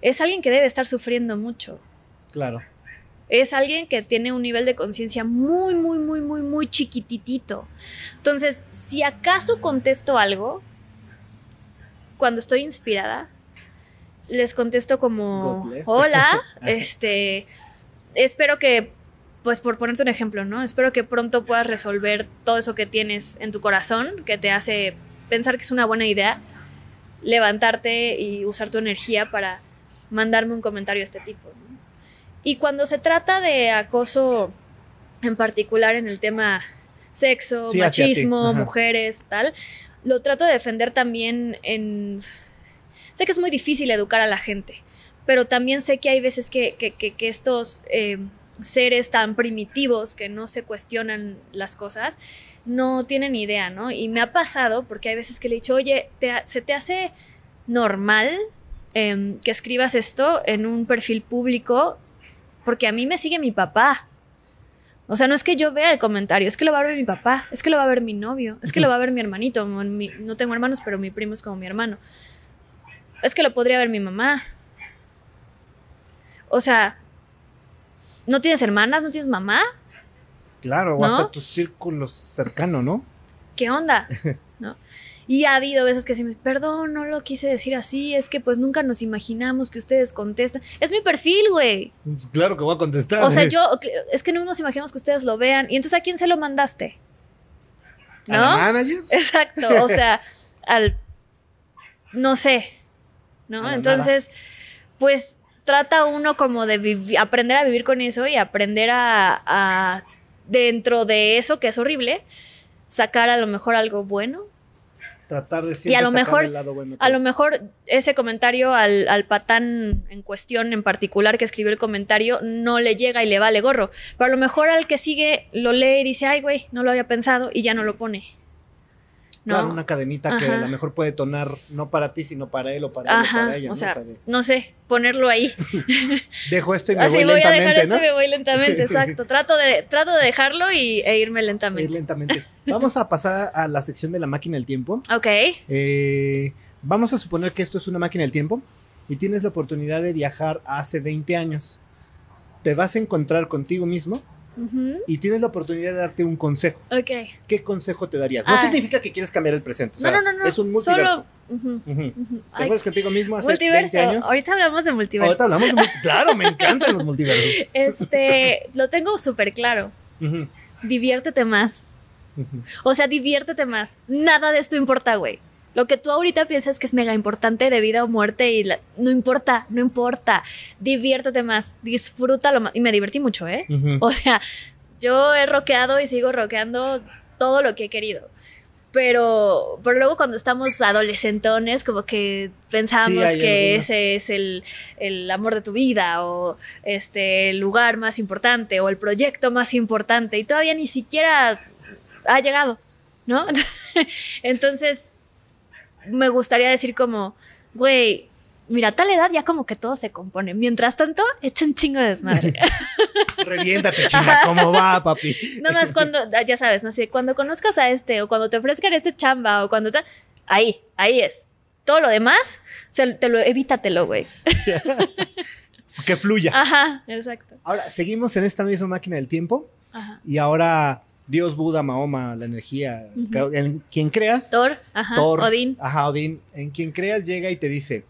es alguien que debe estar sufriendo mucho. Claro. Es alguien que tiene un nivel de conciencia muy, muy, muy, muy, muy chiquititito. Entonces, si acaso contesto algo, cuando estoy inspirada, les contesto como, hola, este, espero que, pues por ponerte un ejemplo, ¿no? Espero que pronto puedas resolver todo eso que tienes en tu corazón, que te hace pensar que es una buena idea, levantarte y usar tu energía para mandarme un comentario de este tipo. ¿no? Y cuando se trata de acoso en particular en el tema sexo, Sí, machismo, mujeres, tal, lo trato de defender también en... Sé que es muy difícil educar a la gente, pero también sé que hay veces que, que- que- que estos eh, seres tan primitivos que no se cuestionan las cosas, no tienen idea, ¿no? Y me ha pasado porque hay veces que le he dicho, oye, ¿te ¿se te hace normal em, que escribas esto en un perfil público? Porque a mí me sigue mi papá. O sea, no es que yo vea el comentario, es que lo va a ver mi papá, es que lo va a ver mi novio, es que lo va a ver mi hermanito. mi- no tengo hermanos, pero mi primo es como mi hermano. Es que lo podría ver mi mamá. O sea, ¿no tienes hermanas? ¿No tienes mamá? Claro, o ¿No? hasta tu círculo cercano, ¿no? ¿Qué onda? ¿No? Y ha habido veces que sí me perdón, no lo quise decir así, es que pues nunca nos imaginamos que ustedes contestan. Es mi perfil, güey. Pues claro que voy a contestar. O sea, yo, es que no nos imaginamos que ustedes lo vean. Y entonces, ¿a quién se lo mandaste? ¿A la manager? Exacto, o sea, al, no sé, ¿no? Entonces, pues trata uno como de aprender a vivir con eso y aprender a, a, dentro de eso que es horrible, sacar a lo mejor algo bueno. Tratar de siempre Y a lo mejor- el lado bueno A lo mejor ese comentario al, al patán en cuestión en particular que escribió el comentario no le llega y le vale gorro. Pero a lo mejor al que sigue lo lee y dice, ay, güey, no lo había pensado y ya no lo pone. ¿No? Claro, una cadenita que a Ajá. lo mejor puede tonar no para ti, sino para él o para él o Ajá, para ella. o ¿no? sea, de, no sé, ponerlo ahí. dejo esto y me Así voy, voy a dejar lentamente, esto ¿no? y me voy lentamente, exacto. Trato de, trato de dejarlo y, e irme Ir lentamente. lentamente. Vamos a pasar a la sección de la máquina del tiempo. Ok, Eh, vamos a suponer que esto es una máquina del tiempo y tienes la oportunidad de viajar hace 20 años. Te vas a encontrar contigo mismo y tienes la oportunidad de darte un consejo. ok. ¿Qué consejo te darías? No Ah. significa que quieres cambiar el presente. o No, sea, no, no, no. Es un multiverso. Solo, Ujú. ujú. ¿Te acuerdas contigo mismo hace multiverso. 20 años? Ahorita hablamos de multiverso. Ahorita hablamos de multi- Claro, me encantan los multiversos. Este, lo tengo súper claro. Diviértete más. O sea, diviértete más. Nada de esto importa, güey. Lo que tú ahorita piensas que es mega importante de vida o muerte y la- no importa, no importa. Diviértete más, disfrútalo más. Y me divertí mucho, ¿eh? O sea, yo he rockeado y sigo rockeando todo lo que he querido. Pero, pero luego cuando estamos adolescentones, como que pensamos Sí, que alguna. ese es el, el amor de tu vida o este el lugar más importante o el proyecto más importante y todavía ni siquiera ha llegado, ¿no? Entonces, me gustaría decir como, güey, mira, a tal edad ya como que todo se compone. Mientras tanto, echa un chingo de desmadre. Reviéntate, chinga, ¿cómo va, papi? Nada más cuando, ah, ya sabes, no sé, cuando conozcas a este o cuando te ofrezcan este chamba o cuando te... Ahí, ahí es. Todo lo demás, se- te lo, evítatelo, güey. Que fluya. Ajá, exacto. Ahora, seguimos en esta misma máquina del tiempo Ajá. y ahora Dios, Buda, Mahoma, la energía, en quien creas, Thor, ajá, Thor, Odín. Ajá, Odín. En quien creas llega y te dice,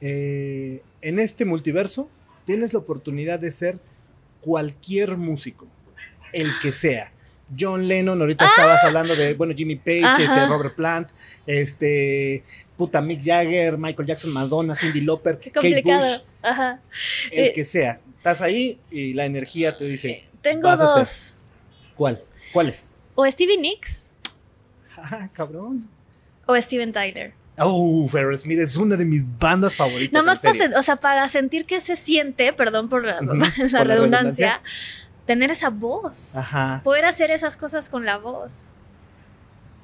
eh, en este multiverso tienes la oportunidad de ser cualquier músico, el que sea. John Lennon, ahorita estabas hablando de, bueno, Jimmy Page, Ah. Este, Robert Plant, este, puta Mick Jagger, Michael Jackson, Madonna, Cindy Lauper, Qué Kate. Bush, Ajá. el Eh, que sea. Estás ahí y la energía te dice, Tengo vas a ser. dos. ¿Cuál? ¿Cuál es? O Stevie Nicks Ah, cabrón. o Steven Tyler. Uh, Smith es una de mis bandas favoritas. Nada más para, o sea, para sentir que se siente, perdón por la, Ujú, la por la redundancia, redundancia. tener esa voz. Ajá. Poder hacer esas cosas con la voz.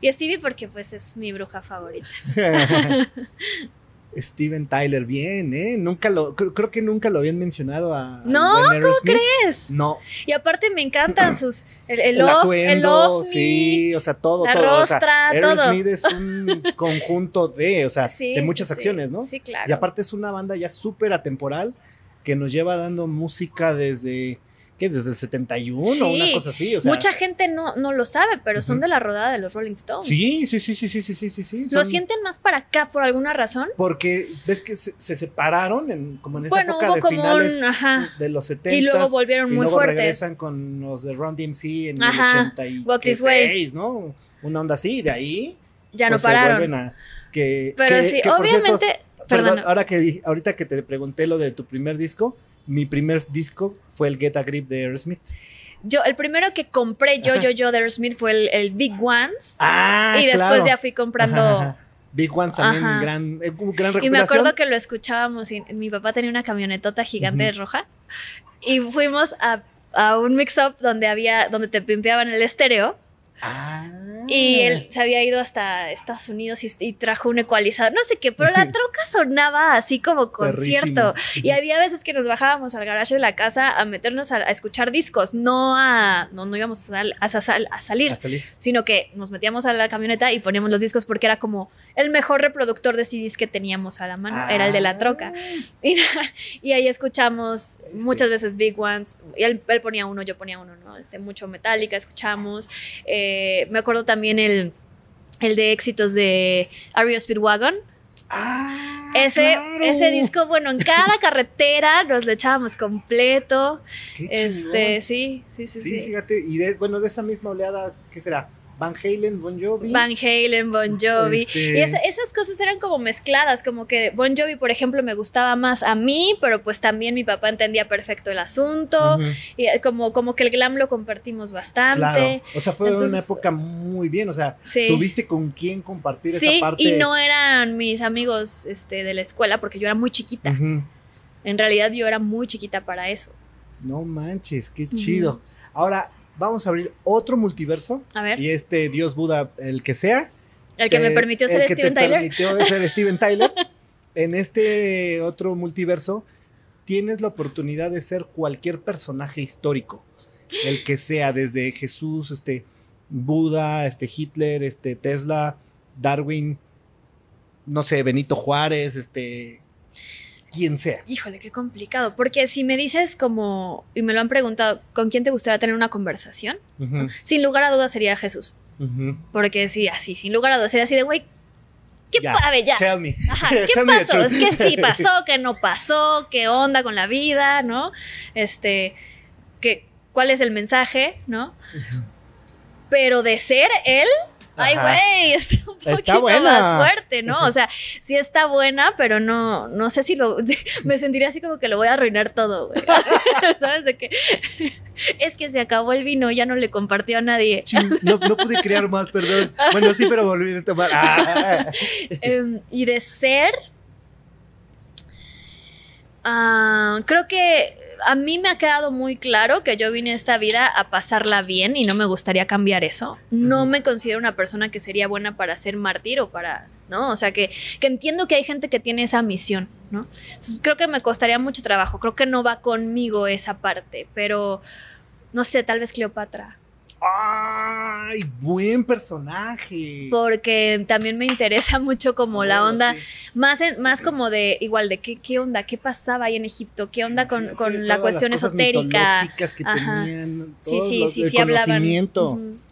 Y Stevie porque pues es mi bruja favorita. Steven Tyler, bien, ¿eh? Nunca lo, creo, creo que nunca lo habían mencionado a. No, a ¿cómo crees? No. Y aparte me encantan sus. El, el, El off, el sí, o sea, todo, la todo. o sea, rostra, todo. Aerosmith es un conjunto de, o sea, Sí, de muchas sí. acciones, ¿no? Sí, claro. Y aparte es una banda ya súper atemporal que nos lleva dando música desde, que desde el 71, sí. una cosa así. Mucha gente no, no lo sabe, pero son de la rodada de los Rolling Stones. Sí, sí, sí, sí, sí, sí, sí. sí ¿Lo sienten más para acá por alguna razón? Porque ves que se, separaron en, como en esa bueno, época de finales un, de los 70. Y luego volvieron y muy luego fuertes. regresan con los de Ron DMC en ajá. el 86, ¿no? Una onda así, y de ahí. Ya no pues, pararon. Vuelven a, que, pero que, sí, obviamente. Cierto, perdón, ahora que ahorita que te pregunté lo de tu primer disco, mi primer disco fue el Get a Grip de Aerosmith. Yo, el primero que compré yo, yo, yo de Aerosmith fue el, el Big Ones. Ah, y después claro. ya fui comprando. Ajá. Big One también, Ajá. gran, eh, gran recuperación. Y me acuerdo que lo escuchábamos. Y mi papá tenía una camionetota gigante Ujú. roja. Y fuimos a, a un mix-up donde había, donde te pimpeaban el estéreo. Ah. Y él se había ido hasta Estados Unidos y, y trajo un ecualizador, no sé qué, pero la troca sonaba así como concierto. Perrísimo. Y había veces que nos bajábamos al garage de la casa a meternos a, a escuchar discos, no a, no, no íbamos a, sal- a sal- a salir, A salir. sino que nos metíamos a la camioneta y poníamos los discos porque era como el mejor reproductor de CDs que teníamos a la mano, era el de la troca. Y, y ahí escuchamos Este. muchas veces Big Ones. Y él, él ponía uno, yo ponía uno, ¿no? Este, mucho Metallica, escuchamos. Eh, me acuerdo también el, el de éxitos de Ario Speedwagon. Ah, Ese, claro. ese disco, bueno, en cada carretera nos lo echábamos completo. Qué Este, sí, sí, Sí, sí. fíjate, y de, bueno, de esa misma oleada, ¿qué será? Van Halen, Bon Jovi. Van Halen, Bon Jovi. Este- Y esa- esas cosas eran como mezcladas, como que Bon Jovi, por ejemplo, me gustaba más a mí, pero pues también mi papá entendía perfecto el asunto. Y eh, como, como que el glam lo compartimos bastante. Claro. O sea, fue una época muy bien. O sea, Sí. tuviste con quién compartir Sí, esa parte. y no eran mis amigos este, de la escuela porque yo era muy chiquita. En realidad yo era muy chiquita para eso. No manches, qué chido. Ahora, vamos a abrir otro multiverso. A ver, Y este Dios Buda, el que sea. el que me eh, permitió el ser que Steven te Tyler. permitió ser Steven Tyler. en este otro multiverso, tienes la oportunidad de ser cualquier personaje histórico. El que sea, desde Jesús, este, Buda, este, Hitler, este, Tesla, Darwin, no sé, Benito Juárez, este, quien sea. Híjole, qué complicado. Porque si me dices como, y me lo han preguntado, ¿con quién te gustaría tener una conversación? Sin lugar a dudas sería Jesús. Porque sí, así, sin lugar a dudas, sería así de, güey, ¿qué pa- a ver, ya? Tell me. Ajá, ¿qué Tell pasó? truth. ¿Qué sí pasó? ¿Qué no pasó? ¿Qué onda con la vida? ¿No? Este, ¿qué, ¿cuál es el mensaje? ¿No? Pero de ser él, ay, güey, está un Está poquito buena. más fuerte, ¿no? O sea, sí está buena, pero no, no sé si lo, me sentiría así como que lo voy a arruinar todo, güey. ¿Sabes? De que es que se acabó el vino, ya no le compartió a nadie. No, no pude crear más, perdón. Bueno, sí, pero volví a tomar. Ah. Em, y de ser. Ah, creo que a mí me ha quedado muy claro que yo vine a esta vida a pasarla bien y no me gustaría cambiar eso. No me considero una persona que sería buena para ser mártir o para, ¿no? O sea, que, que entiendo que hay gente que tiene esa misión, ¿no? Entonces, creo que me costaría mucho trabajo. Creo que no va conmigo esa parte, pero no sé, tal vez Cleopatra. ¡Ay! Buen personaje. Porque también me interesa mucho como la Bueno, onda sí. Más, en- más como de, igual de qué, qué onda, qué pasaba ahí en Egipto, qué onda con, con todas la las cuestión cosas esotérica. que Ajá. tenían. Sí, sí, los- sí, el sí hablaban.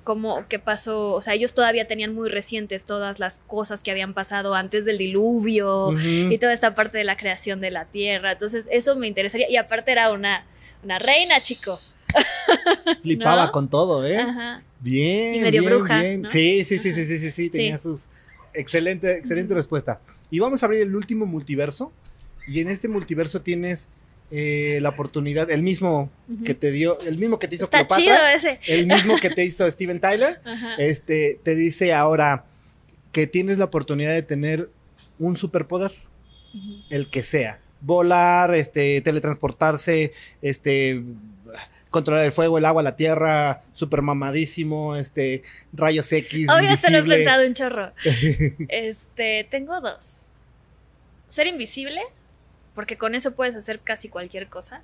Como qué pasó, o sea, ellos todavía tenían muy recientes todas las cosas que habían pasado antes del diluvio y toda esta parte de la creación de la tierra. Entonces, eso me interesaría. Y aparte era una, una reina, chico. Flipaba ¿No? con todo, ¿eh? Ajá. Bien. Y medio bien, bruja, bien. ¿no? Sí, sí, sí, sí, sí, sí, sí, Tenía sus. Excelente, excelente respuesta. Y vamos a abrir el último multiverso. Y en este multiverso tienes eh, la oportunidad, el mismo que te dio, el mismo que te hizo Está Cleopatra, chido ese. el mismo que te hizo Steven Tyler. Este, te dice ahora que tienes la oportunidad de tener un superpoder, el que sea. Volar, este, teletransportarse, este, controlar el fuego, el agua, la tierra, super mamadísimo, este, rayos X. Obvio, te lo he pensado un chorro. Este, tengo dos. ser invisible, porque con eso puedes hacer casi cualquier cosa.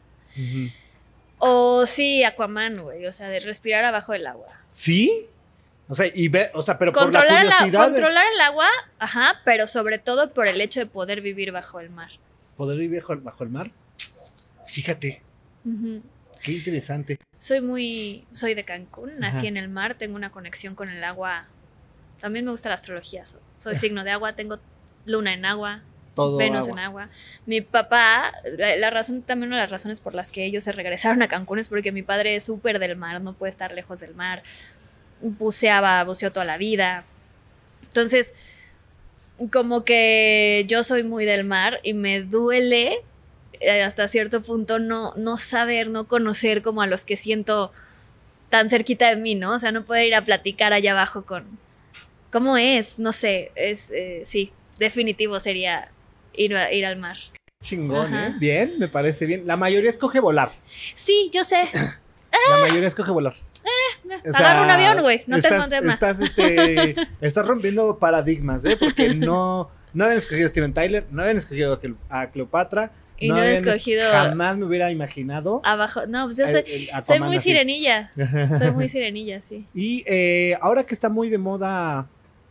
O sí, Aquaman, güey, o sea, de respirar abajo del agua. ¿Sí? O sea, y ve, o sea, pero por la Controlar, curiosidad controlar el agua, ajá, pero sobre todo por el hecho de poder vivir bajo el mar. Poder vivir bajo, bajo el mar. Fíjate, Ujú. qué interesante. Soy muy, soy de Cancún, nací Ajá. en el mar, tengo una conexión con el agua. También me gusta la astrología, so- soy signo de agua, tengo luna en agua, Todo Venus agua. en agua. Mi papá, la, la razón, también una de las razones por las que ellos se regresaron a Cancún es porque mi padre es súper del mar, no puede estar lejos del mar. Buceaba, buceó toda la vida. Entonces, como que yo soy muy del mar y me duele eh, hasta cierto punto no, no saber, no conocer como a los que siento tan cerquita de mí, ¿no? O sea, no poder ir a platicar allá abajo con... ¿Cómo es? No sé, es, eh, sí, definitivo sería ir, a- ir al mar. Chingón. ¿eh? Bien, me parece bien. La mayoría escoge volar. Sí, yo sé, La mayoría escoge volar. O sea, agarra un avión, güey, no estás, tema. Estás, este, estás rompiendo paradigmas, ¿eh? Porque no, no habían escogido a Steven Tyler, no habían escogido a Cleo- a Cleopatra. Y no habían habían es- escogido- Jamás me hubiera imaginado. Abajo, no, pues yo soy, el Aquaman soy muy así. sirenilla, soy muy sirenilla, sí. Y eh, ahora que está muy de moda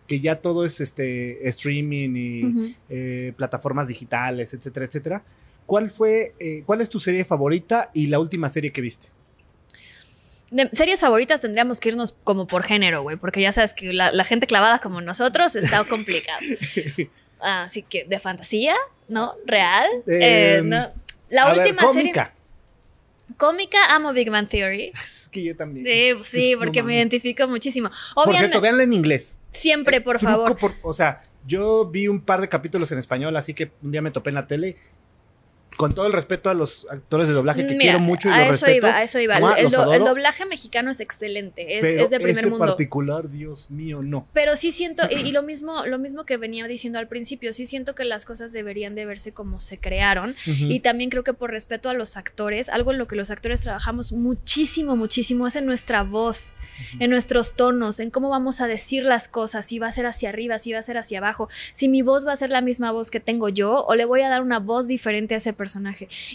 que ya todo es este streaming y eh, plataformas digitales, etcétera, etcétera. ¿Cuál fue, eh, cuál es tu serie favorita y la última serie que viste? De series favoritas tendríamos que irnos como por género, güey, porque ya sabes que la, la gente clavada como nosotros está complicado. Así que de fantasía, ¿no? Real. eh, Em, no. La ver, última serie cómica. cómica amo Big Bang Theory. Es que yo también. Sí, sí, No porque me identifico muchísimo. Por cierto, véanla en inglés. siempre, por favor. por- o sea, yo vi un par de capítulos en español, así que un día me topé en la tele. Con todo el respeto a los actores de doblaje que Mira, quiero mucho y a los eso respeto. iba, a eso iba. Mua, El, do- doblaje mexicano es excelente, es, pero es de primer ese mundo. particular, Dios mío, no. Pero sí siento, y, y lo mismo, lo mismo que venía diciendo al principio, sí siento que las cosas deberían de verse como se crearon. Y también creo que por respeto a los actores, algo en lo que los actores trabajamos muchísimo, muchísimo, es en nuestra voz, en nuestros tonos, en cómo vamos a decir las cosas, si va a ser hacia arriba, si va a ser hacia abajo, si mi voz va a ser la misma voz que tengo yo o le voy a dar una voz diferente a ese personaje.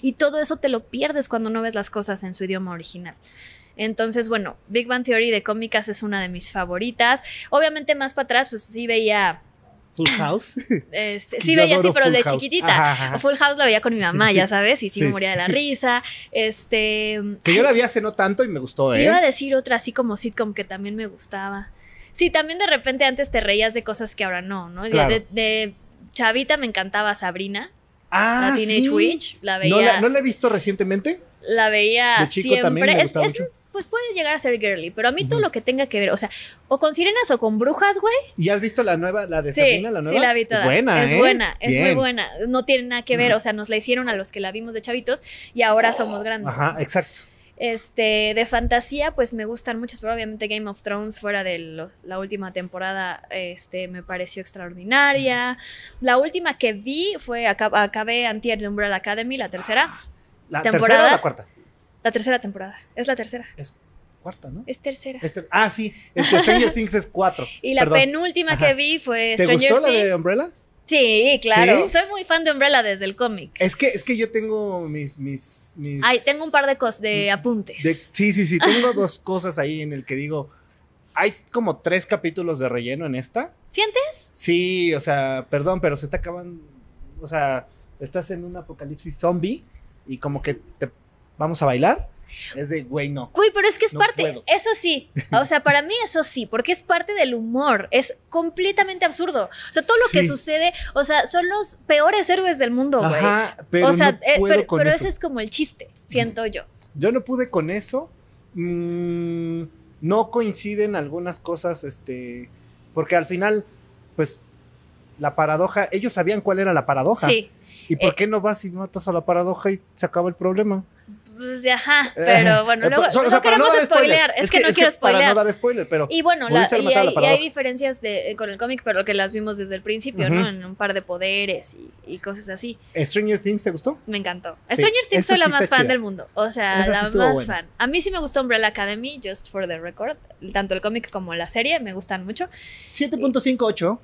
Y todo eso te lo pierdes cuando no ves las cosas en su idioma original. Entonces, bueno, Big Bang Theory de cómicas es una de mis favoritas. Obviamente más para atrás, pues sí veía, Full House. este, sí veía sí, adoro pero Full de House. chiquitita. Ajá, ajá. O Full House la veía con mi mamá, ya sabes, y sí, me moría de la risa. Este. que yo la vi hace no tanto y me gustó, ¿eh? Iba a decir otra así como sitcom que también me gustaba. Sí, también de repente antes te reías de cosas que ahora no, ¿no? De- Claro. De, de chavita me encantaba Sabrina, Ah, la Teenage sí. Witch. La veía, ¿No la, ¿No la he visto recientemente? la veía De chico siempre. también me Es- es- mucho. pues puedes llegar a ser girly, pero a mí todo lo que tenga que ver, o sea, o con sirenas o con brujas, güey. ¿Y has visto la nueva, la de Sí, Sabrina, la nueva? sí la vi toda. Es buena, Es ¿eh? buena, es muy buena. No tiene nada que ver, o sea, nos la hicieron a los que la vimos de chavitos y ahora somos grandes. Ajá, ¿no? exacto. Este, de fantasía, pues me gustan muchas, pero obviamente Game of Thrones fuera de lo- la última temporada, este, me pareció extraordinaria. La última que vi fue, acab- acabé antier de Umbrella Academy, la tercera, ¿La Temporada. tercera o la cuarta? la tercera temporada, es la tercera, Es cuarta, ¿no? es tercera. Ah, sí. Este Stranger Things es cuatro. Y la Perdón. penúltima Ajá. que vi fue ¿Te Stranger gustó la Things. de Umbrella? Sí, claro. ¿Sí? Soy muy fan de Umbrella desde el cómic. Es que, es que yo tengo mis, mis, mis- Ay, tengo un par de cosas de apuntes. de- sí, sí, sí. Tengo dos cosas ahí en el que digo. Hay como tres capítulos de relleno en esta. ¿Sientes? Sí, o sea, perdón, pero se está acabando. O sea, estás en un apocalipsis zombie y como que te vamos a bailar. Es de, güey, no. Uy, pero es que es No parte, puedo. eso sí, o sea, para mí eso sí, porque es parte del humor, es completamente absurdo. O sea, todo lo que sucede, o sea, son los peores héroes del mundo, güey. Ajá, pero O sea, no eh, puedo pero, con pero eso. ese es como el chiste, siento yo. Yo no pude con eso. Mm, no coinciden algunas cosas, este, porque al final, pues, la paradoja, ellos sabían cuál era la paradoja. Sí, ¿Y por Eh, qué no vas y matas a la paradoja y se acaba el problema? Pues ajá, pero bueno, Eh, luego, o sea, no para queremos dar spoilear, es, que, no quiero Para spoilear. no dar spoiler, pero Y bueno, la- y, hay, y diferencias de, con el cómic, pero que las vimos desde el principio, ¿no? En un par de poderes y, y cosas así. Stranger Things, ¿te gustó? Me encantó. Sí, Stranger Things soy la más fan chida. del mundo. O sea, Esa la más buena. fan. A mí sí me gustó Umbrella Academy, just for the record. Tanto el cómic como la serie me gustan mucho. 7.58.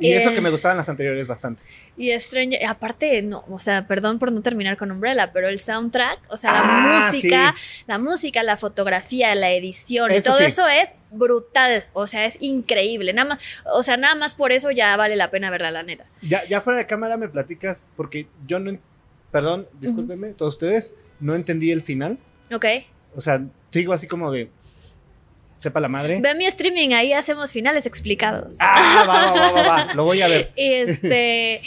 Y eso Eh, que me gustaban las anteriores bastante. Y Stranger, aparte, no, o sea, perdón por no terminar con Umbrella, pero el soundtrack, o sea, Ah, la música, la música, la fotografía, la edición, Eso todo sí. eso es brutal, o sea, es increíble. Nada más, o sea, nada más por eso ya vale la pena verla, la neta. Ya, ya fuera de cámara me platicas, porque yo no. Perdón, discúlpenme, todos ustedes, no entendí el final. Ok. O sea, sigo así como de. Sepa la madre. Ve mi streaming, ahí hacemos finales explicados. Ah, va, va, va, va, va, Lo voy a ver. Y este.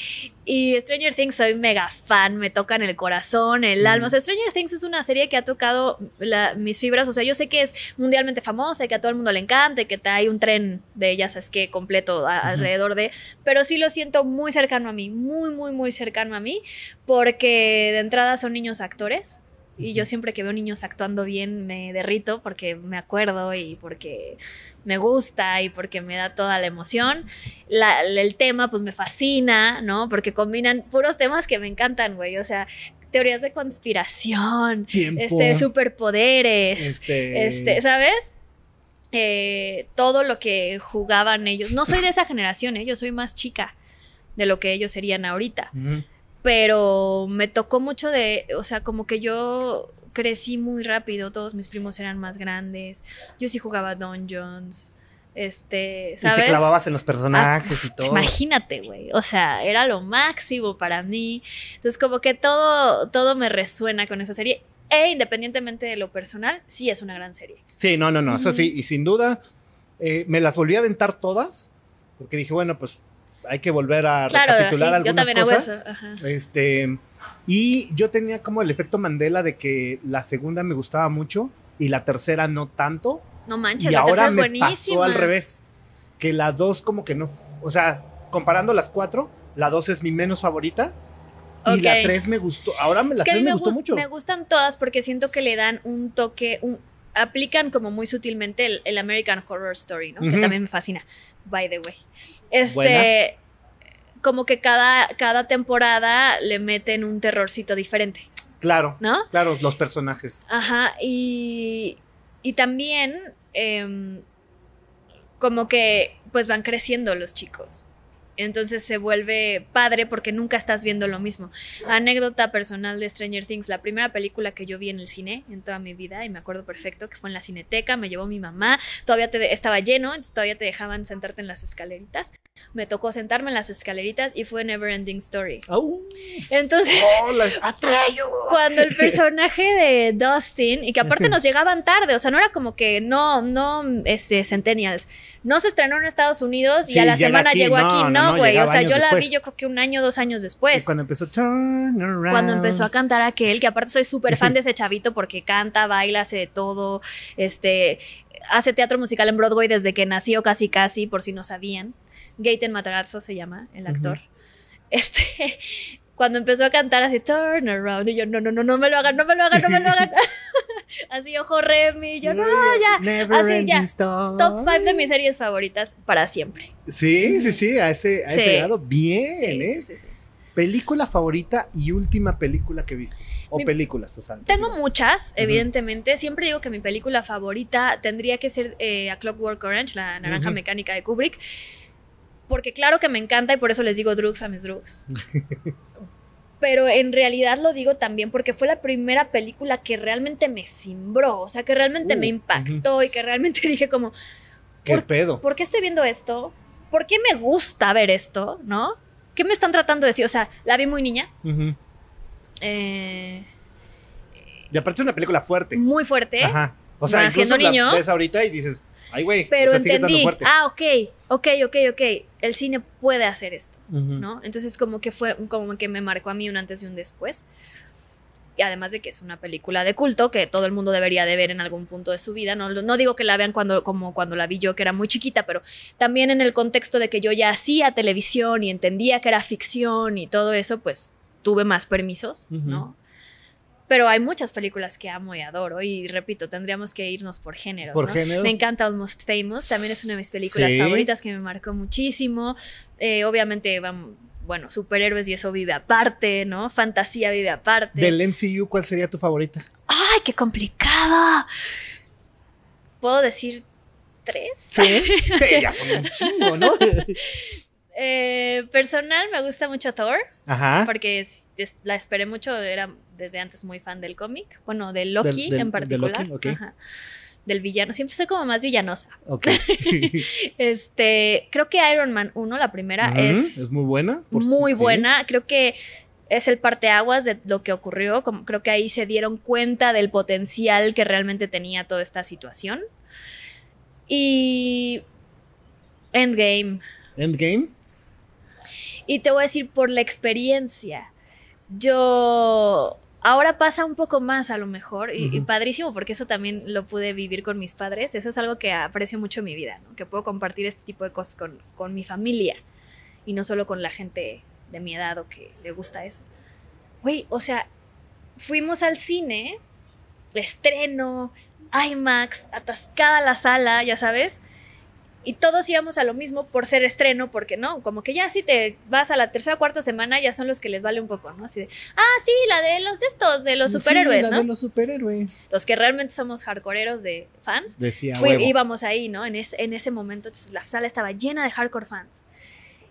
Y Stranger Things soy mega fan, me toca en el corazón, el alma. O sea, Stranger Things es una serie que ha tocado la- mis fibras. O sea, yo sé que es mundialmente famosa y que a todo el mundo le encanta y que hay un tren de ellas, es que completo a- alrededor de. Pero sí lo siento muy cercano a mí, muy, muy, muy cercano a mí, porque de entrada son niños actores. Y yo siempre que veo niños actuando bien me derrito porque me acuerdo y porque me gusta y porque me da toda la emoción. La- el tema pues me fascina, ¿no? Porque combinan puros temas que me encantan, güey. O sea, teorías de conspiración, Tiempo. este, superpoderes, Este. este, ¿sabes? Eh, todo lo que jugaban ellos. No soy de esa generación, ¿eh? yo soy más chica de lo que ellos serían ahorita Ujú. Pero me tocó mucho de, o sea, como que yo crecí muy rápido, todos mis primos eran más grandes, yo sí jugaba Dungeons, este, Y ¿sabes? te clavabas en los personajes y todo. Imagínate, güey, o sea, era lo máximo para mí, entonces como que todo, todo me resuena con esa serie, e independientemente de lo personal, sí es una gran serie. Sí, no, no, no. Eso sí, y sin duda, eh, me las volví a aventar todas. Porque dije, bueno, pues hay que volver a Claro, recapitular yo algunas también cosas. hago eso. Ajá. Este. Y yo tenía como el efecto Mandela de que la segunda me gustaba mucho y la tercera no tanto. No manches, y la ahora es me buenísima. pasó al revés. Que la dos como que no. O sea, comparando las cuatro, la dos es mi menos favorita. Y la Ok. tres me gustó. Ahora me, la Es que a mí me, me, gustó gust- mucho. me gustan todas porque siento que le dan un toque, un, aplican como muy sutilmente el, el American Horror Story, ¿no? Que también me fascina, by the way. Este, Buena. como que cada, cada temporada le meten un terrorcito diferente, Claro, ¿no? claro, los personajes. Ajá, y, y también em, como que pues van creciendo los chicos. Entonces se vuelve padre porque nunca estás viendo lo mismo. Anécdota personal de Stranger Things, la primera película que yo vi en el cine en toda mi vida, y me acuerdo perfecto que fue en la cineteca, me llevó mi mamá, todavía te, estaba lleno, entonces todavía te dejaban sentarte en las escaleritas. Me tocó sentarme en las escaleritas y fue Neverending Story. Au. Entonces Oh, cuando el personaje de Dustin, y que aparte nos llegaban tarde, o sea, no era como que no, no, este, Centennials, no se estrenó en Estados Unidos y a la semana aquí, llegó aquí, no, no, no, güey, o sea, yo la vi yo creo que un año, dos años Y después. cuando empezó Turn around. Cuando empezó a cantar aquel, que aparte soy súper fan de ese chavito porque canta, baila, hace de todo, este, hace teatro musical en Broadway desde que nació casi casi, por si no sabían. Gaten Matarazzo se llama el actor. Este, cuando empezó a cantar así, turn around, y yo, no, no, no, no me lo hagan, no me lo hagan, no me lo hagan. así, ojo, Remy, y yo, no, ya. Así, ya. Top 5 de mis series favoritas para siempre. Sí, sí, sí, a ese, a ese grado. Bien, Sí, ¿eh? sí, sí, sí. Película favorita y última película que viste. O Mi- películas, o sea. Tengo muchas, evidentemente. Siempre digo que mi película favorita tendría que ser eh, A Clockwork Orange, la naranja mecánica de Kubrick. Porque claro que me encanta y por eso les digo drugs a mis drugs. Pero en realidad lo digo también porque fue la primera película que realmente me cimbró, o sea, que realmente Uh, me impactó y que realmente dije como, ¿Qué por- pedo? ¿por qué estoy viendo esto? ¿Por qué me gusta ver esto? ¿No? ¿Qué me están tratando de decir? O sea, la vi muy niña, eh, Y aparte es una película fuerte. muy fuerte. Ajá. O sea, incluso niño. la ves ahorita y dices, ay, güey. Pero o sea, entendí, fuerte. ah, ok, ok, ok, ok, el cine puede hacer esto, Ujú. ¿no? Entonces como que fue, como que me marcó a mí un antes y un después. Y además de que es una película de culto que todo el mundo debería de ver en algún punto de su vida. No, no digo que la vean cuando, como cuando la vi yo, que era muy chiquita, pero también en el contexto de que yo ya hacía televisión y entendía que era ficción y todo eso, pues tuve más permisos, Ujú. ¿no? Pero hay muchas películas que amo y adoro. Y repito, tendríamos que irnos por géneros. Por ¿no? géneros. Me encanta Almost Famous, también es una de mis películas Sí. favoritas que me marcó muchísimo. Eh, obviamente, bueno, superhéroes y eso vive aparte, ¿no? Fantasía vive aparte. Del MCU, ¿cuál sería tu favorita? ¡Ay, qué complicada! ¿Puedo decir tres? Sí, sí, ya son un chingo, ¿no? Eh, personal, me gusta mucho Thor. Ajá. Porque es- es- la esperé mucho, era desde antes muy fan del cómic. Bueno, de Loki Del- del- en de particular. Loki. Ajá. Del villano. Siempre soy como más villanosa. Ok. Este, creo que Iron Man 1, la primera, es, es muy buena. por muy buena. Creo que es el parteaguas de lo que ocurrió. Como, creo que ahí se dieron cuenta del potencial que realmente tenía toda esta situación. Y Endgame. Endgame. Y te voy a decir por la experiencia. Yo. Ahora pasa un poco más a lo mejor, y, y Ujú. padrísimo, porque eso también lo pude vivir con mis padres. Eso es algo que aprecio mucho en mi vida, ¿no? que puedo compartir este tipo de cosas con, con mi familia y no solo con la gente de mi edad o que le gusta eso. Güey, o sea, fuimos al cine, estreno, IMAX, atascada la sala, ya sabes, y todos íbamos a lo mismo por ser estreno, porque no, como que ya si te vas a la tercera o cuarta semana ya son los que les vale un poco, ¿no? Así de, ah, sí, la de los estos, de los Sí, superhéroes, la ¿no? de los superhéroes. Los que realmente somos hardcoreeros de fans. Decía Fui- huevo. íbamos ahí, ¿no? En, es- en ese momento, entonces la sala estaba llena de hardcore fans.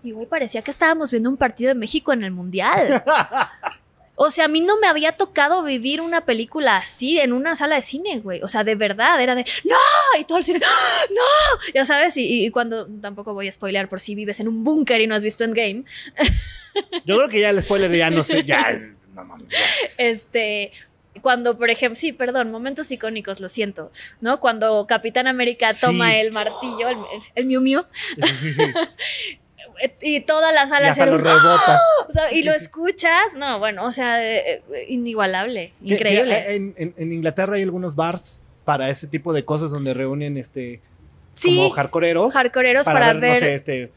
Y, güey, parecía que estábamos viendo un partido de México en el Mundial. O sea, a mí no me había tocado vivir una película así en una sala de cine, güey. O sea, de verdad, era de ¡No! Y todo el cine ¡Ah! ¡No! Ya sabes, y, y cuando tampoco voy a spoilear por si vives en un búnker y no has visto Endgame. Yo creo que ya el spoiler ya no sé, ya es. No mames, ya. Este. Cuando, por ejemplo, sí, perdón, momentos icónicos, lo siento, ¿no? Cuando Capitán América Sí. toma el martillo, el, el, el Miu Miu, y toda la sala hasta lo rebota. o sea, y lo escuchas, no, bueno, o sea, eh, eh, inigualable, increíble. que en, en- en Inglaterra hay algunos bars para ese tipo de cosas donde reúnen este sí, como hardcoreeros hardcoreeros para, para, ver, ver. no sé, este eh,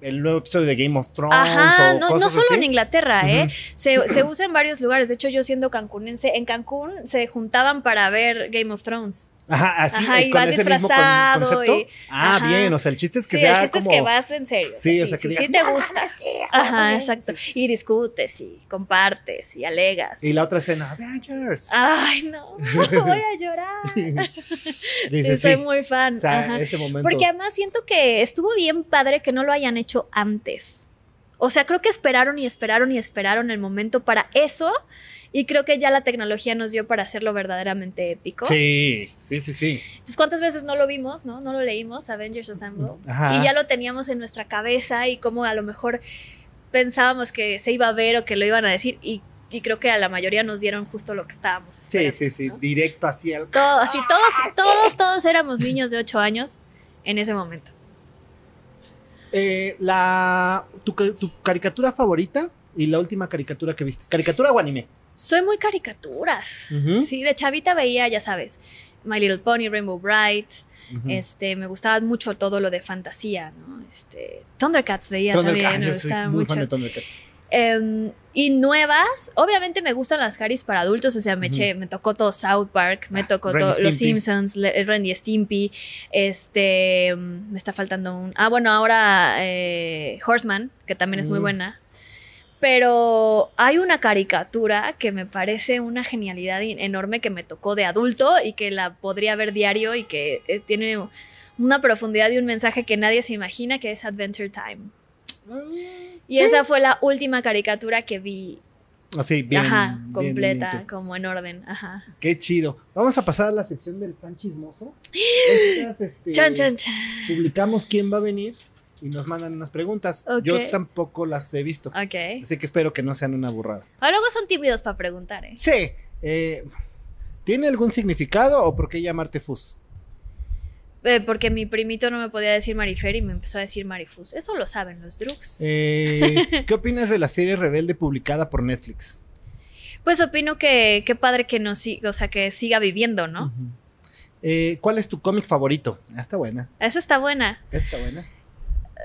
el nuevo episodio de Game of Thrones Ajá, o no, solo así. en Inglaterra, ¿eh? Se, se usa en varios lugares. De hecho, yo siendo cancunense, en Cancún se juntaban para ver Game of Thrones. Ajá, así Ajá, y vas con- disfrazado y- ah, ajá. bien, o sea, el chiste es que sí, sea el chiste como es que vas en serio. Sí, o sea, que sí, digas, sí te "No, gusta. mames, sí, Ajá, exacto. sí". Y discutes y compartes y alegas. Y la otra escena, Avengers. Ay, no, voy a llorar. Dice, sí, soy muy fan. O sea, ese momento. Porque además siento que estuvo bien padre que no lo hayan hecho antes. O sea, creo que esperaron y esperaron y esperaron el momento para eso. Y creo que ya la tecnología nos dio para hacerlo verdaderamente épico. Sí, sí, sí, sí. Entonces, ¿cuántas veces no lo vimos, no? No lo leímos, Avengers Assemble. Ajá. Y ya lo teníamos en nuestra cabeza y como a lo mejor pensábamos que se iba a ver o que lo iban a decir. Y, y creo que a la mayoría nos dieron justo lo que estábamos Sí, esperando. sí, sí, ¿no? directo hacia el Todo, así, todos, todos, todos éramos niños de 8 años en ese momento. Eh, la tu, tu caricatura favorita y la última caricatura que viste. ¿Caricatura o anime? Soy muy caricaturas. Sí, de chavita veía, ya sabes, My Little Pony, Rainbow Bright. Este, me gustaba mucho todo lo de fantasía, ¿no? Este, Thundercats veía Thundercats, también, me gustaba muy mucho. fan de Thundercats. Em, y nuevas, obviamente me gustan las Harrys para adultos, o sea, me, eché- me tocó todo South Park, me tocó Ren y todo Los. Simpsons, Le- Ren y Stimpy, este, mm, me está faltando un, ah, bueno, ahora eh, Horseman, que también es muy Mm. buena. Pero hay una caricatura que me parece una genialidad enorme que me tocó de adulto y que la podría ver diario y que eh, tiene una profundidad y un mensaje que nadie se imagina, que es Adventure Time. Y esa fue la última caricatura que vi, Así, bien. ajá, completa, como en orden, ajá. Qué chido. Vamos a pasar a la sección del fan chismoso. Estas, este, Chan, chan, chan. Publicamos quién va a venir y nos mandan unas preguntas. Yo tampoco las he visto. Ok. Así que espero que no sean una burrada. Ah, luego son tímidos para preguntar, ¿eh? Sí. eh, ¿Tiene algún significado o por qué llamarte Fus? Eh, Porque mi primito no me podía decir Marifer y me empezó a decir Marifus. Eso lo saben los drugs. Eh, ¿Qué opinas de la serie Rebelde publicada por Netflix? Pues opino que qué padre que nos siga, o sea, que siga viviendo, ¿no? Eh, ¿Cuál es tu cómic favorito? Ah, está buena. Esa está buena. Está buena.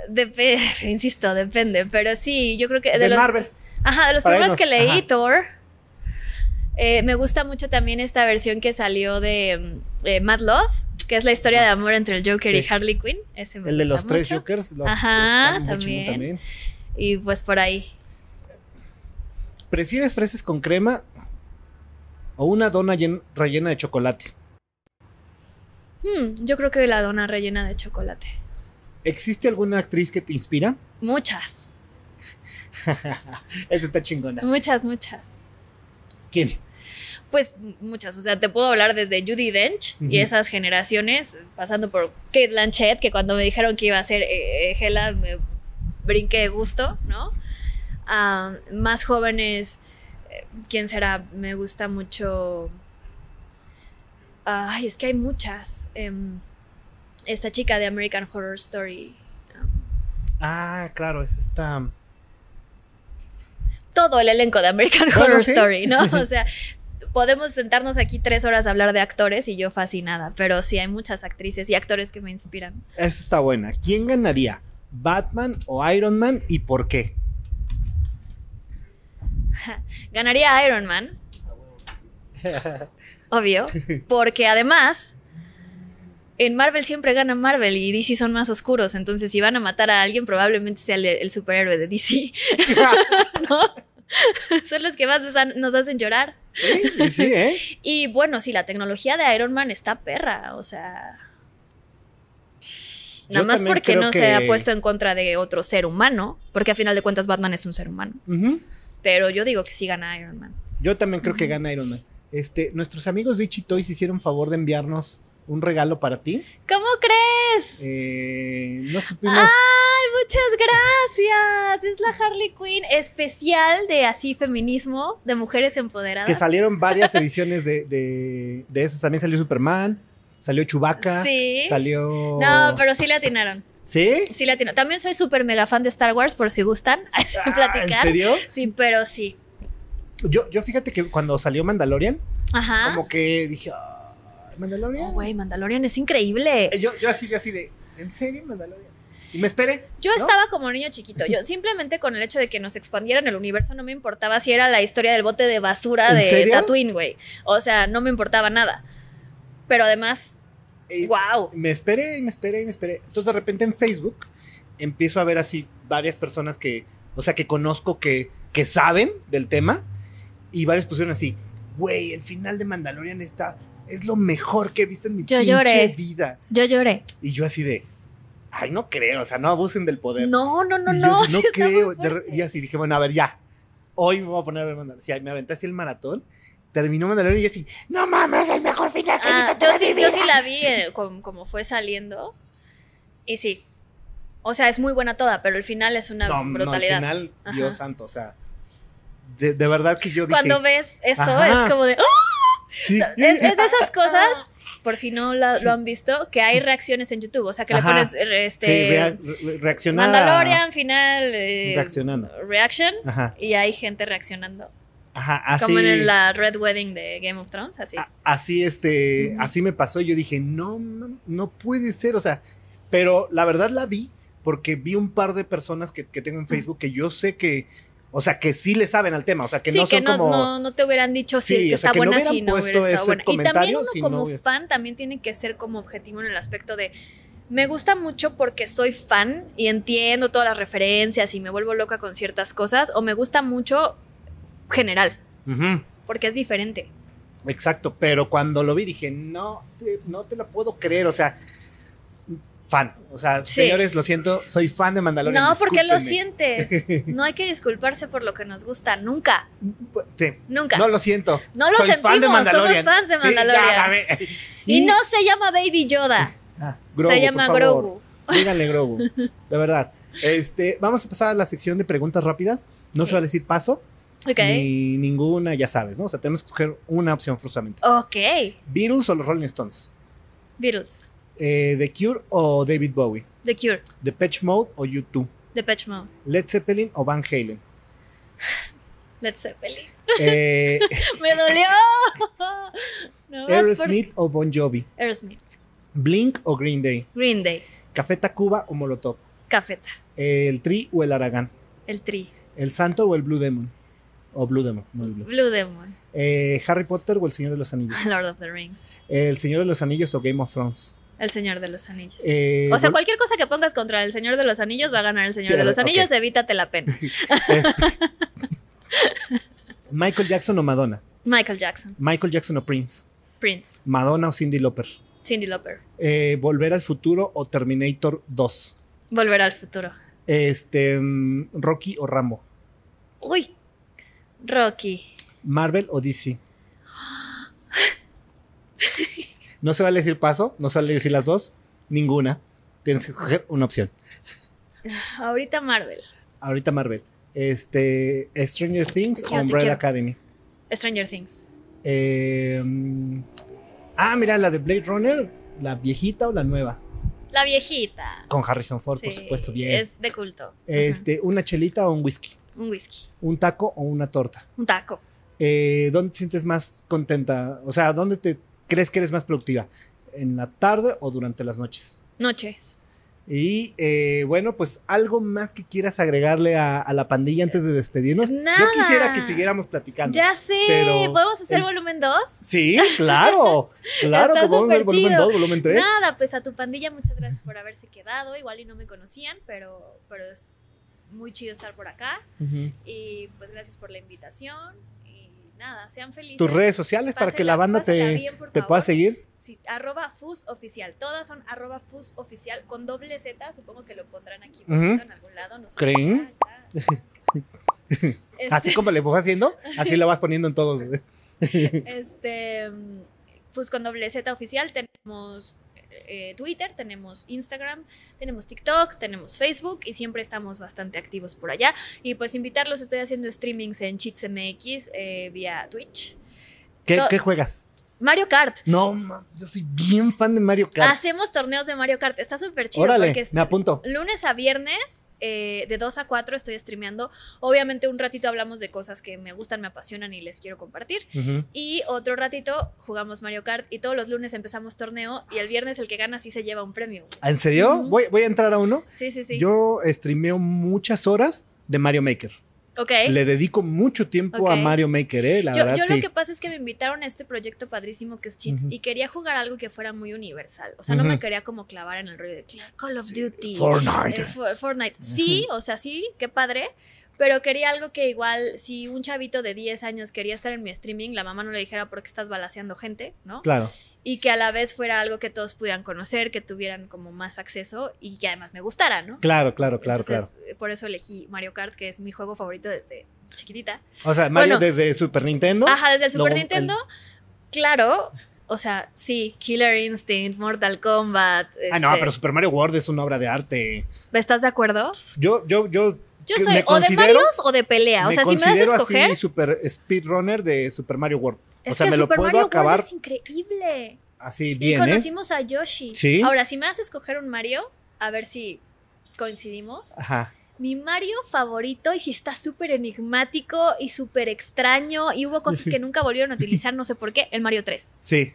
Dep- insisto, depende. Pero sí, yo creo que de, De los. Marvel. Ajá, de los Para primeros irnos, que leí, ajá. Thor. Me gusta mucho también esta versión que salió de mm, Mad Love, que es la historia de amor entre el Joker Sí. y Harley Quinn. Ese me El de los tres. Jokers. Los, Ajá, muy también. Y pues por ahí. ¿Prefieres fresas con crema o una dona llen- rellena de chocolate? Hmm, yo creo que la dona rellena de chocolate. ¿Existe alguna actriz que te inspira? Muchas. Esa está chingona. Muchas, muchas. ¿Quién? Pues muchas, o sea, te puedo hablar desde Judy Dench y esas generaciones, pasando por Kate Blanchett, que cuando me dijeron que iba a ser eh, Hela me brinqué de gusto, ¿no? Ah, más jóvenes, eh, ¿quién será? Me gusta mucho... Ay, es que hay muchas. Em, esta chica de American Horror Story. um, Ah, claro, es esta. todo el elenco de American Bueno, Horror sí. Story, ¿no? O sea, podemos sentarnos aquí tres horas a hablar de actores y yo fascinada, pero sí hay muchas actrices y actores que me inspiran. Esa está buena. ¿Quién ganaría? ¿Batman o Iron Man y por qué? Ganaría Iron Man, obvio, porque además en Marvel siempre gana Marvel y DC son más oscuros, entonces si van a matar a alguien probablemente sea el, el superhéroe de DC, ¿no? Son los que más nos, hacen llorar. sí, sí, ¿eh? Y bueno, sí, la tecnología de Iron Man está perra, o sea. Yo Nada más porque no que- se ha puesto en contra de otro ser humano, porque a final de cuentas Batman es un ser humano. Pero yo digo que sí gana Iron Man. Yo también creo que gana Iron Man. Este, nuestros amigos de Ichi Toys hicieron favor de enviarnos un regalo para ti. ¿Cómo crees? Eh, no supimos. ¡Ay, muchas gracias! Es la Harley Quinn especial de así feminismo, de mujeres empoderadas. que salieron varias ediciones de, de, de esas. También salió Superman, salió Chewbacca, Sí. salió. No, pero sí le atinaron. ¿Sí? Sí le atinaron. También soy súper mega fan de Star Wars, por si gustan Ah, platicar. ¿En serio? Sí, pero sí. Yo, yo fíjate que cuando salió Mandalorian, Ajá. como que dije, "Ay, ¿Mandalorian? Oh, güey, Mandalorian es increíble. Eh, yo, yo así, yo así de, ¿en serio Mandalorian? Y me esperé. Yo ¿no? estaba como niño chiquito. Yo simplemente con el hecho de que nos expandieran el universo no me importaba si era la historia del bote de basura ¿En de serio? Tatooine, güey. O sea, no me importaba nada. Pero además, Eh, wow. Me esperé y me esperé y me esperé. Entonces de repente en Facebook empiezo a ver así varias personas que, o sea, que conozco que, que saben del tema y varios pusieron así, güey, el final de Mandalorian está, es lo mejor que he visto en mi Yo pinche lloré. vida. Yo lloré. Y yo así de, ay, no creo, o sea, no abusen del poder. No, no, no, Y yo no. así, no creo. Y así dije, bueno, a ver, ya. Hoy me voy a poner a ver Mandalorian. Sí, me aventé así el maratón. Terminó Mandalorian y así, no mames, el mejor final que Ah, visto en yo sí, yo vida". sí la vi eh, com- como fue saliendo. Y sí. O sea, es muy buena toda, pero el final es una No, no, al brutalidad. final, Ajá. Dios santo, o sea, de, de verdad que yo dije. Cuando ves eso, Ajá. es como de. ¡oh! Sí, Es, es de esas cosas, por si no la- lo han visto, que hay reacciones en YouTube. O sea, que le Ajá. pones eh, este. sí, rea- re- reaccionar. a- Mandalorian, final. eh, Reaccionando. Reaction. Ajá, Y hay gente reaccionando. ajá, así. Como en la Red Wedding de Game of Thrones, así. a- así, este, así me pasó. y Yo dije, no, no, no puede ser, o sea, pero la verdad la vi porque vi un par de personas que, que tengo en Facebook que yo sé que, o sea, que sí le saben al tema, o sea, que sí, no que son no, como. no, no te hubieran dicho si Sí, es que o sea, está que no buena hubieran si no hubiera estado ese buena. Y también uno si no como hubiera- fan también tiene que ser como objetivo en el aspecto de me gusta mucho porque soy fan y entiendo todas las referencias y me vuelvo loca con ciertas cosas o me gusta mucho general, porque es diferente. Exacto, pero cuando lo vi dije, no, te- no te lo puedo creer, o sea, fan, o sea, Sí. señores, lo siento, soy fan de Mandalorian. No, porque lo sientes. No hay que disculparse por lo que nos gusta, nunca, Sí, nunca. no lo siento. No lo soy fan de sentimos, Mandalorian. somos fans de Sí, Mandalorian. y, no se llama Baby Yoda, Ah, se Grogu, llama por favor. Grogu. Díganle Grogu, de verdad. Este, vamos a pasar a la sección de preguntas rápidas. No se va a decir paso, Ok. ni ninguna, ya sabes, ¿no? O sea, tenemos que escoger una opción forzosamente. Ok. Beatles o los Rolling Stones. Beatles. Eh, The Cure o David Bowie. The Cure. The Patch Mode o U2. Depeche Mode. Led Zeppelin o Van Halen. Led Zeppelin. Eh, ¡Me dolió! No, por- Aerosmith o Bon Jovi. Aerosmith. Blink o Green Day. Green Day. Café Tacuba o Molotov. Cafeta. El Tri o el Aragán. El Tri. El Santo o el Blue Demon. O Blue Demon, no el Blue. Blue Demon. Eh, Harry Potter o el Señor de los Anillos. Lord of the Rings. El Señor de los Anillos o Game of Thrones. El Señor de los Anillos. Eh, o sea, cualquier cosa que pongas contra el Señor de los Anillos va a ganar el Señor de los Anillos, evítate la pena. Michael Jackson o Madonna. Michael Jackson. Michael Jackson o Prince. Prince. Madonna o Cindy Lauper. Cindy Lauper. Eh, Volver al futuro o Terminator 2. Volver al futuro. Este, mm, Rocky o Rambo. Uy, Rocky. Marvel o DC. No se vale decir paso, no se vale decir las dos, ninguna. Tienes que escoger una opción. Ahorita Marvel. Ahorita Marvel. Este, Stranger Things o Umbrella Academy. Stranger Things. Eh, mm, ah, mira, la de Blade Runner, la viejita o la nueva. La viejita. Con Harrison Ford, por supuesto, bien. Es de culto. Este, una chelita o un whisky. Un whisky. Un taco o una torta. Un taco. Eh, ¿Dónde te sientes más contenta? O sea, ¿dónde te crees que eres más productiva? ¿En la tarde o durante las noches? Noches. Y eh, bueno, pues algo más que quieras agregarle a, a la pandilla antes de despedirnos. Yo Nada. quisiera que siguiéramos platicando. Ya sé. Pero ¿Podemos hacer el- volumen 2? Sí, claro. Claro Está que vamos a hacer volumen chido. 2, volumen 3. Nada, pues a tu pandilla muchas gracias por haberse quedado. Igual y no me conocían, pero, pero es muy chido estar por acá. Y pues gracias por la invitación. Nada, sean felices. Tus redes sociales para que la banda te, bien, te pueda seguir. Sí, arroba FUS oficial. Todas son arroba FUS oficial con doble Z. Supongo que lo pondrán aquí en algún lado. No sé. ¿Creen? Ah. Este- Así como le vas haciendo, así la vas poniendo en todos. Este, mm, pues con doble Z oficial tenemos eh, Twitter, tenemos Instagram, tenemos TikTok, tenemos Facebook y siempre estamos bastante activos por allá. Y pues invitarlos, estoy haciendo streamings en Cheats MX eh, vía Twitch. ¿Qué, To- qué juegas? Mario Kart. No, ma, yo soy bien fan de Mario Kart. Hacemos torneos de Mario Kart. Está súper chido Órale, porque me apunto. lunes a viernes, eh, de 2 a 4 estoy streameando. Obviamente un ratito hablamos de cosas que me gustan, me apasionan y les quiero compartir. Y otro ratito jugamos Mario Kart y todos los lunes empezamos torneo y el viernes el que gana sí se lleva un premio. ¿En serio? Voy, voy a entrar a uno. Sí, sí, sí. Yo streameo muchas horas de Mario Maker. Le dedico mucho tiempo a. Mario Maker, ¿eh? La yo verdad, yo sí. lo que pasa es que me invitaron a este proyecto padrísimo que es Cheats y quería jugar algo que fuera muy universal. O sea, no me quería como clavar en el rollo de "Cla- Call of Duty. Fortnite. eh, For- Fortnite. Sí, o sea, sí, qué padre. Pero quería algo que igual, si un chavito de 10 años quería estar en mi streaming, la mamá no le dijera por qué estás balaseando gente, ¿no? Claro. Y que a la vez fuera algo que todos pudieran conocer, que tuvieran como más acceso y que además me gustara, ¿no? Claro, claro, claro, Entonces, eh, Por eso elegí Mario Kart, que es mi juego favorito desde chiquitita. claro. O sea, Mario Bueno. desde Super Nintendo. Ajá, desde el Super Nintendo, claro, o sea, sí, Killer Instinct, Mortal Kombat. Ah, no, este, pero Super Mario World es una obra de arte. ¿Estás de acuerdo? Yo, yo, yo. Yo soy o de Marios o de pelea. O sea, si me das a escoger, así super speedrunner de Super Mario World. es o sea, que me lo Super puedo Mario acabar World es increíble. así Y bien, ¿eh? conocimos a Yoshi. Sí. Ahora, si me das a escoger un Mario, a ver si coincidimos. Ajá. Mi Mario favorito, y si está súper enigmático y súper extraño, y hubo cosas que nunca volvieron a utilizar, no sé por qué, el Mario 3. Sí.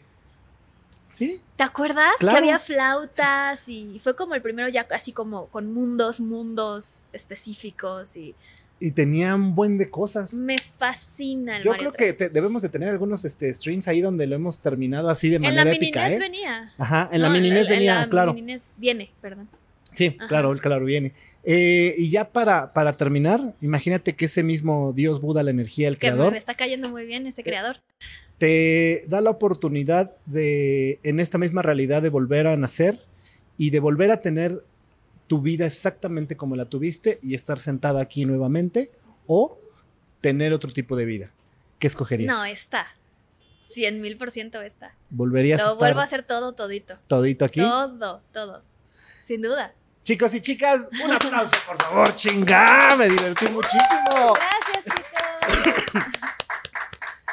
Sí. ¿Te acuerdas? Claro. Que había flautas y fue como el primero ya así como con mundos, mundos específicos y Y tenía un buen de cosas. me fascina el Yo Mario creo que 3. te- debemos de tener algunos este, streams ahí donde lo hemos terminado así de En la manera mini épica, NES ¿eh? venía. Ajá, en la No, mini NES en venía, la claro. mini NES viene, perdón. Sí, Ajá. claro, claro, viene. Eh, y ya para, para terminar, imagínate que ese mismo Dios Buda, la energía, el Que creador, me está cayendo muy bien ese creador. Te da la oportunidad de, en esta misma realidad, de volver a nacer y de volver a tener tu vida exactamente como la tuviste y estar sentada aquí nuevamente o tener otro tipo de vida. ¿Qué escogerías? No, está. Cien mil por ciento está. ¿Volverías a Lo estar vuelvo a hacer todo, todito. todito aquí? Todo, todo. Sin duda. Chicos y chicas, un aplauso, por favor, chinga, me divertí muchísimo. Gracias, chicos.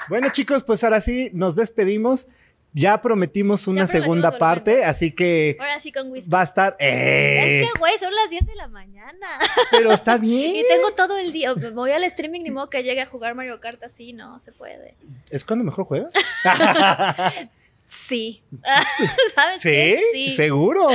Bueno, chicos, pues ahora sí nos despedimos. Ya prometimos una Ya prometimos segunda parte, así que Ahora sí con whisky. va a estar. ¡Eh! Es que, güey, son las 10 de la mañana. Pero está bien. Y tengo todo el día. Me voy al streaming, ni modo que llegue a jugar Mario Kart así, no se puede. ¿Es cuando mejor juegas? Sí. ¿Sabes? ¿Sí? qué? seguro.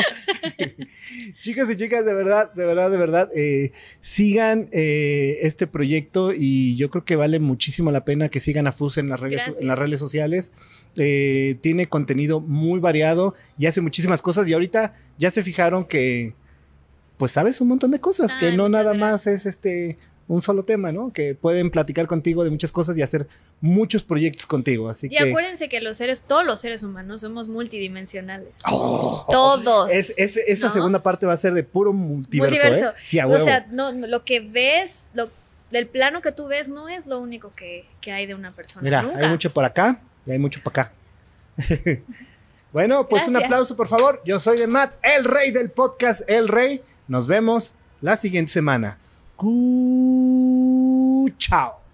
Chicas y chicas, de verdad, de verdad, de verdad, eh, sigan eh, este proyecto y yo creo que vale muchísimo la pena que sigan a FUS en las redes, Gracias. en las redes sociales. Eh, tiene contenido muy variado y hace muchísimas cosas y ahorita ya se fijaron que, pues sabes un montón de cosas, que no nada gracias. más es este un solo tema, ¿no? Que pueden platicar contigo de muchas cosas y hacer muchos proyectos contigo. Así Y que. acuérdense que los seres, todos los seres humanos somos multidimensionales. ¡Oh! Todos. Es- es- esa ¿no? segunda parte va a ser de puro multiverso, Multiverso. ¿eh? Sí, a O huevo. sea, no, lo que ves, lo, del plano que tú ves, no es lo único que, que hay de una persona. Mira, Nunca. hay mucho por acá y hay mucho por acá. bueno, pues un aplauso, por favor. Yo soy de Matt, el rey del podcast, el rey. Nos vemos la siguiente semana. Cu- Chao.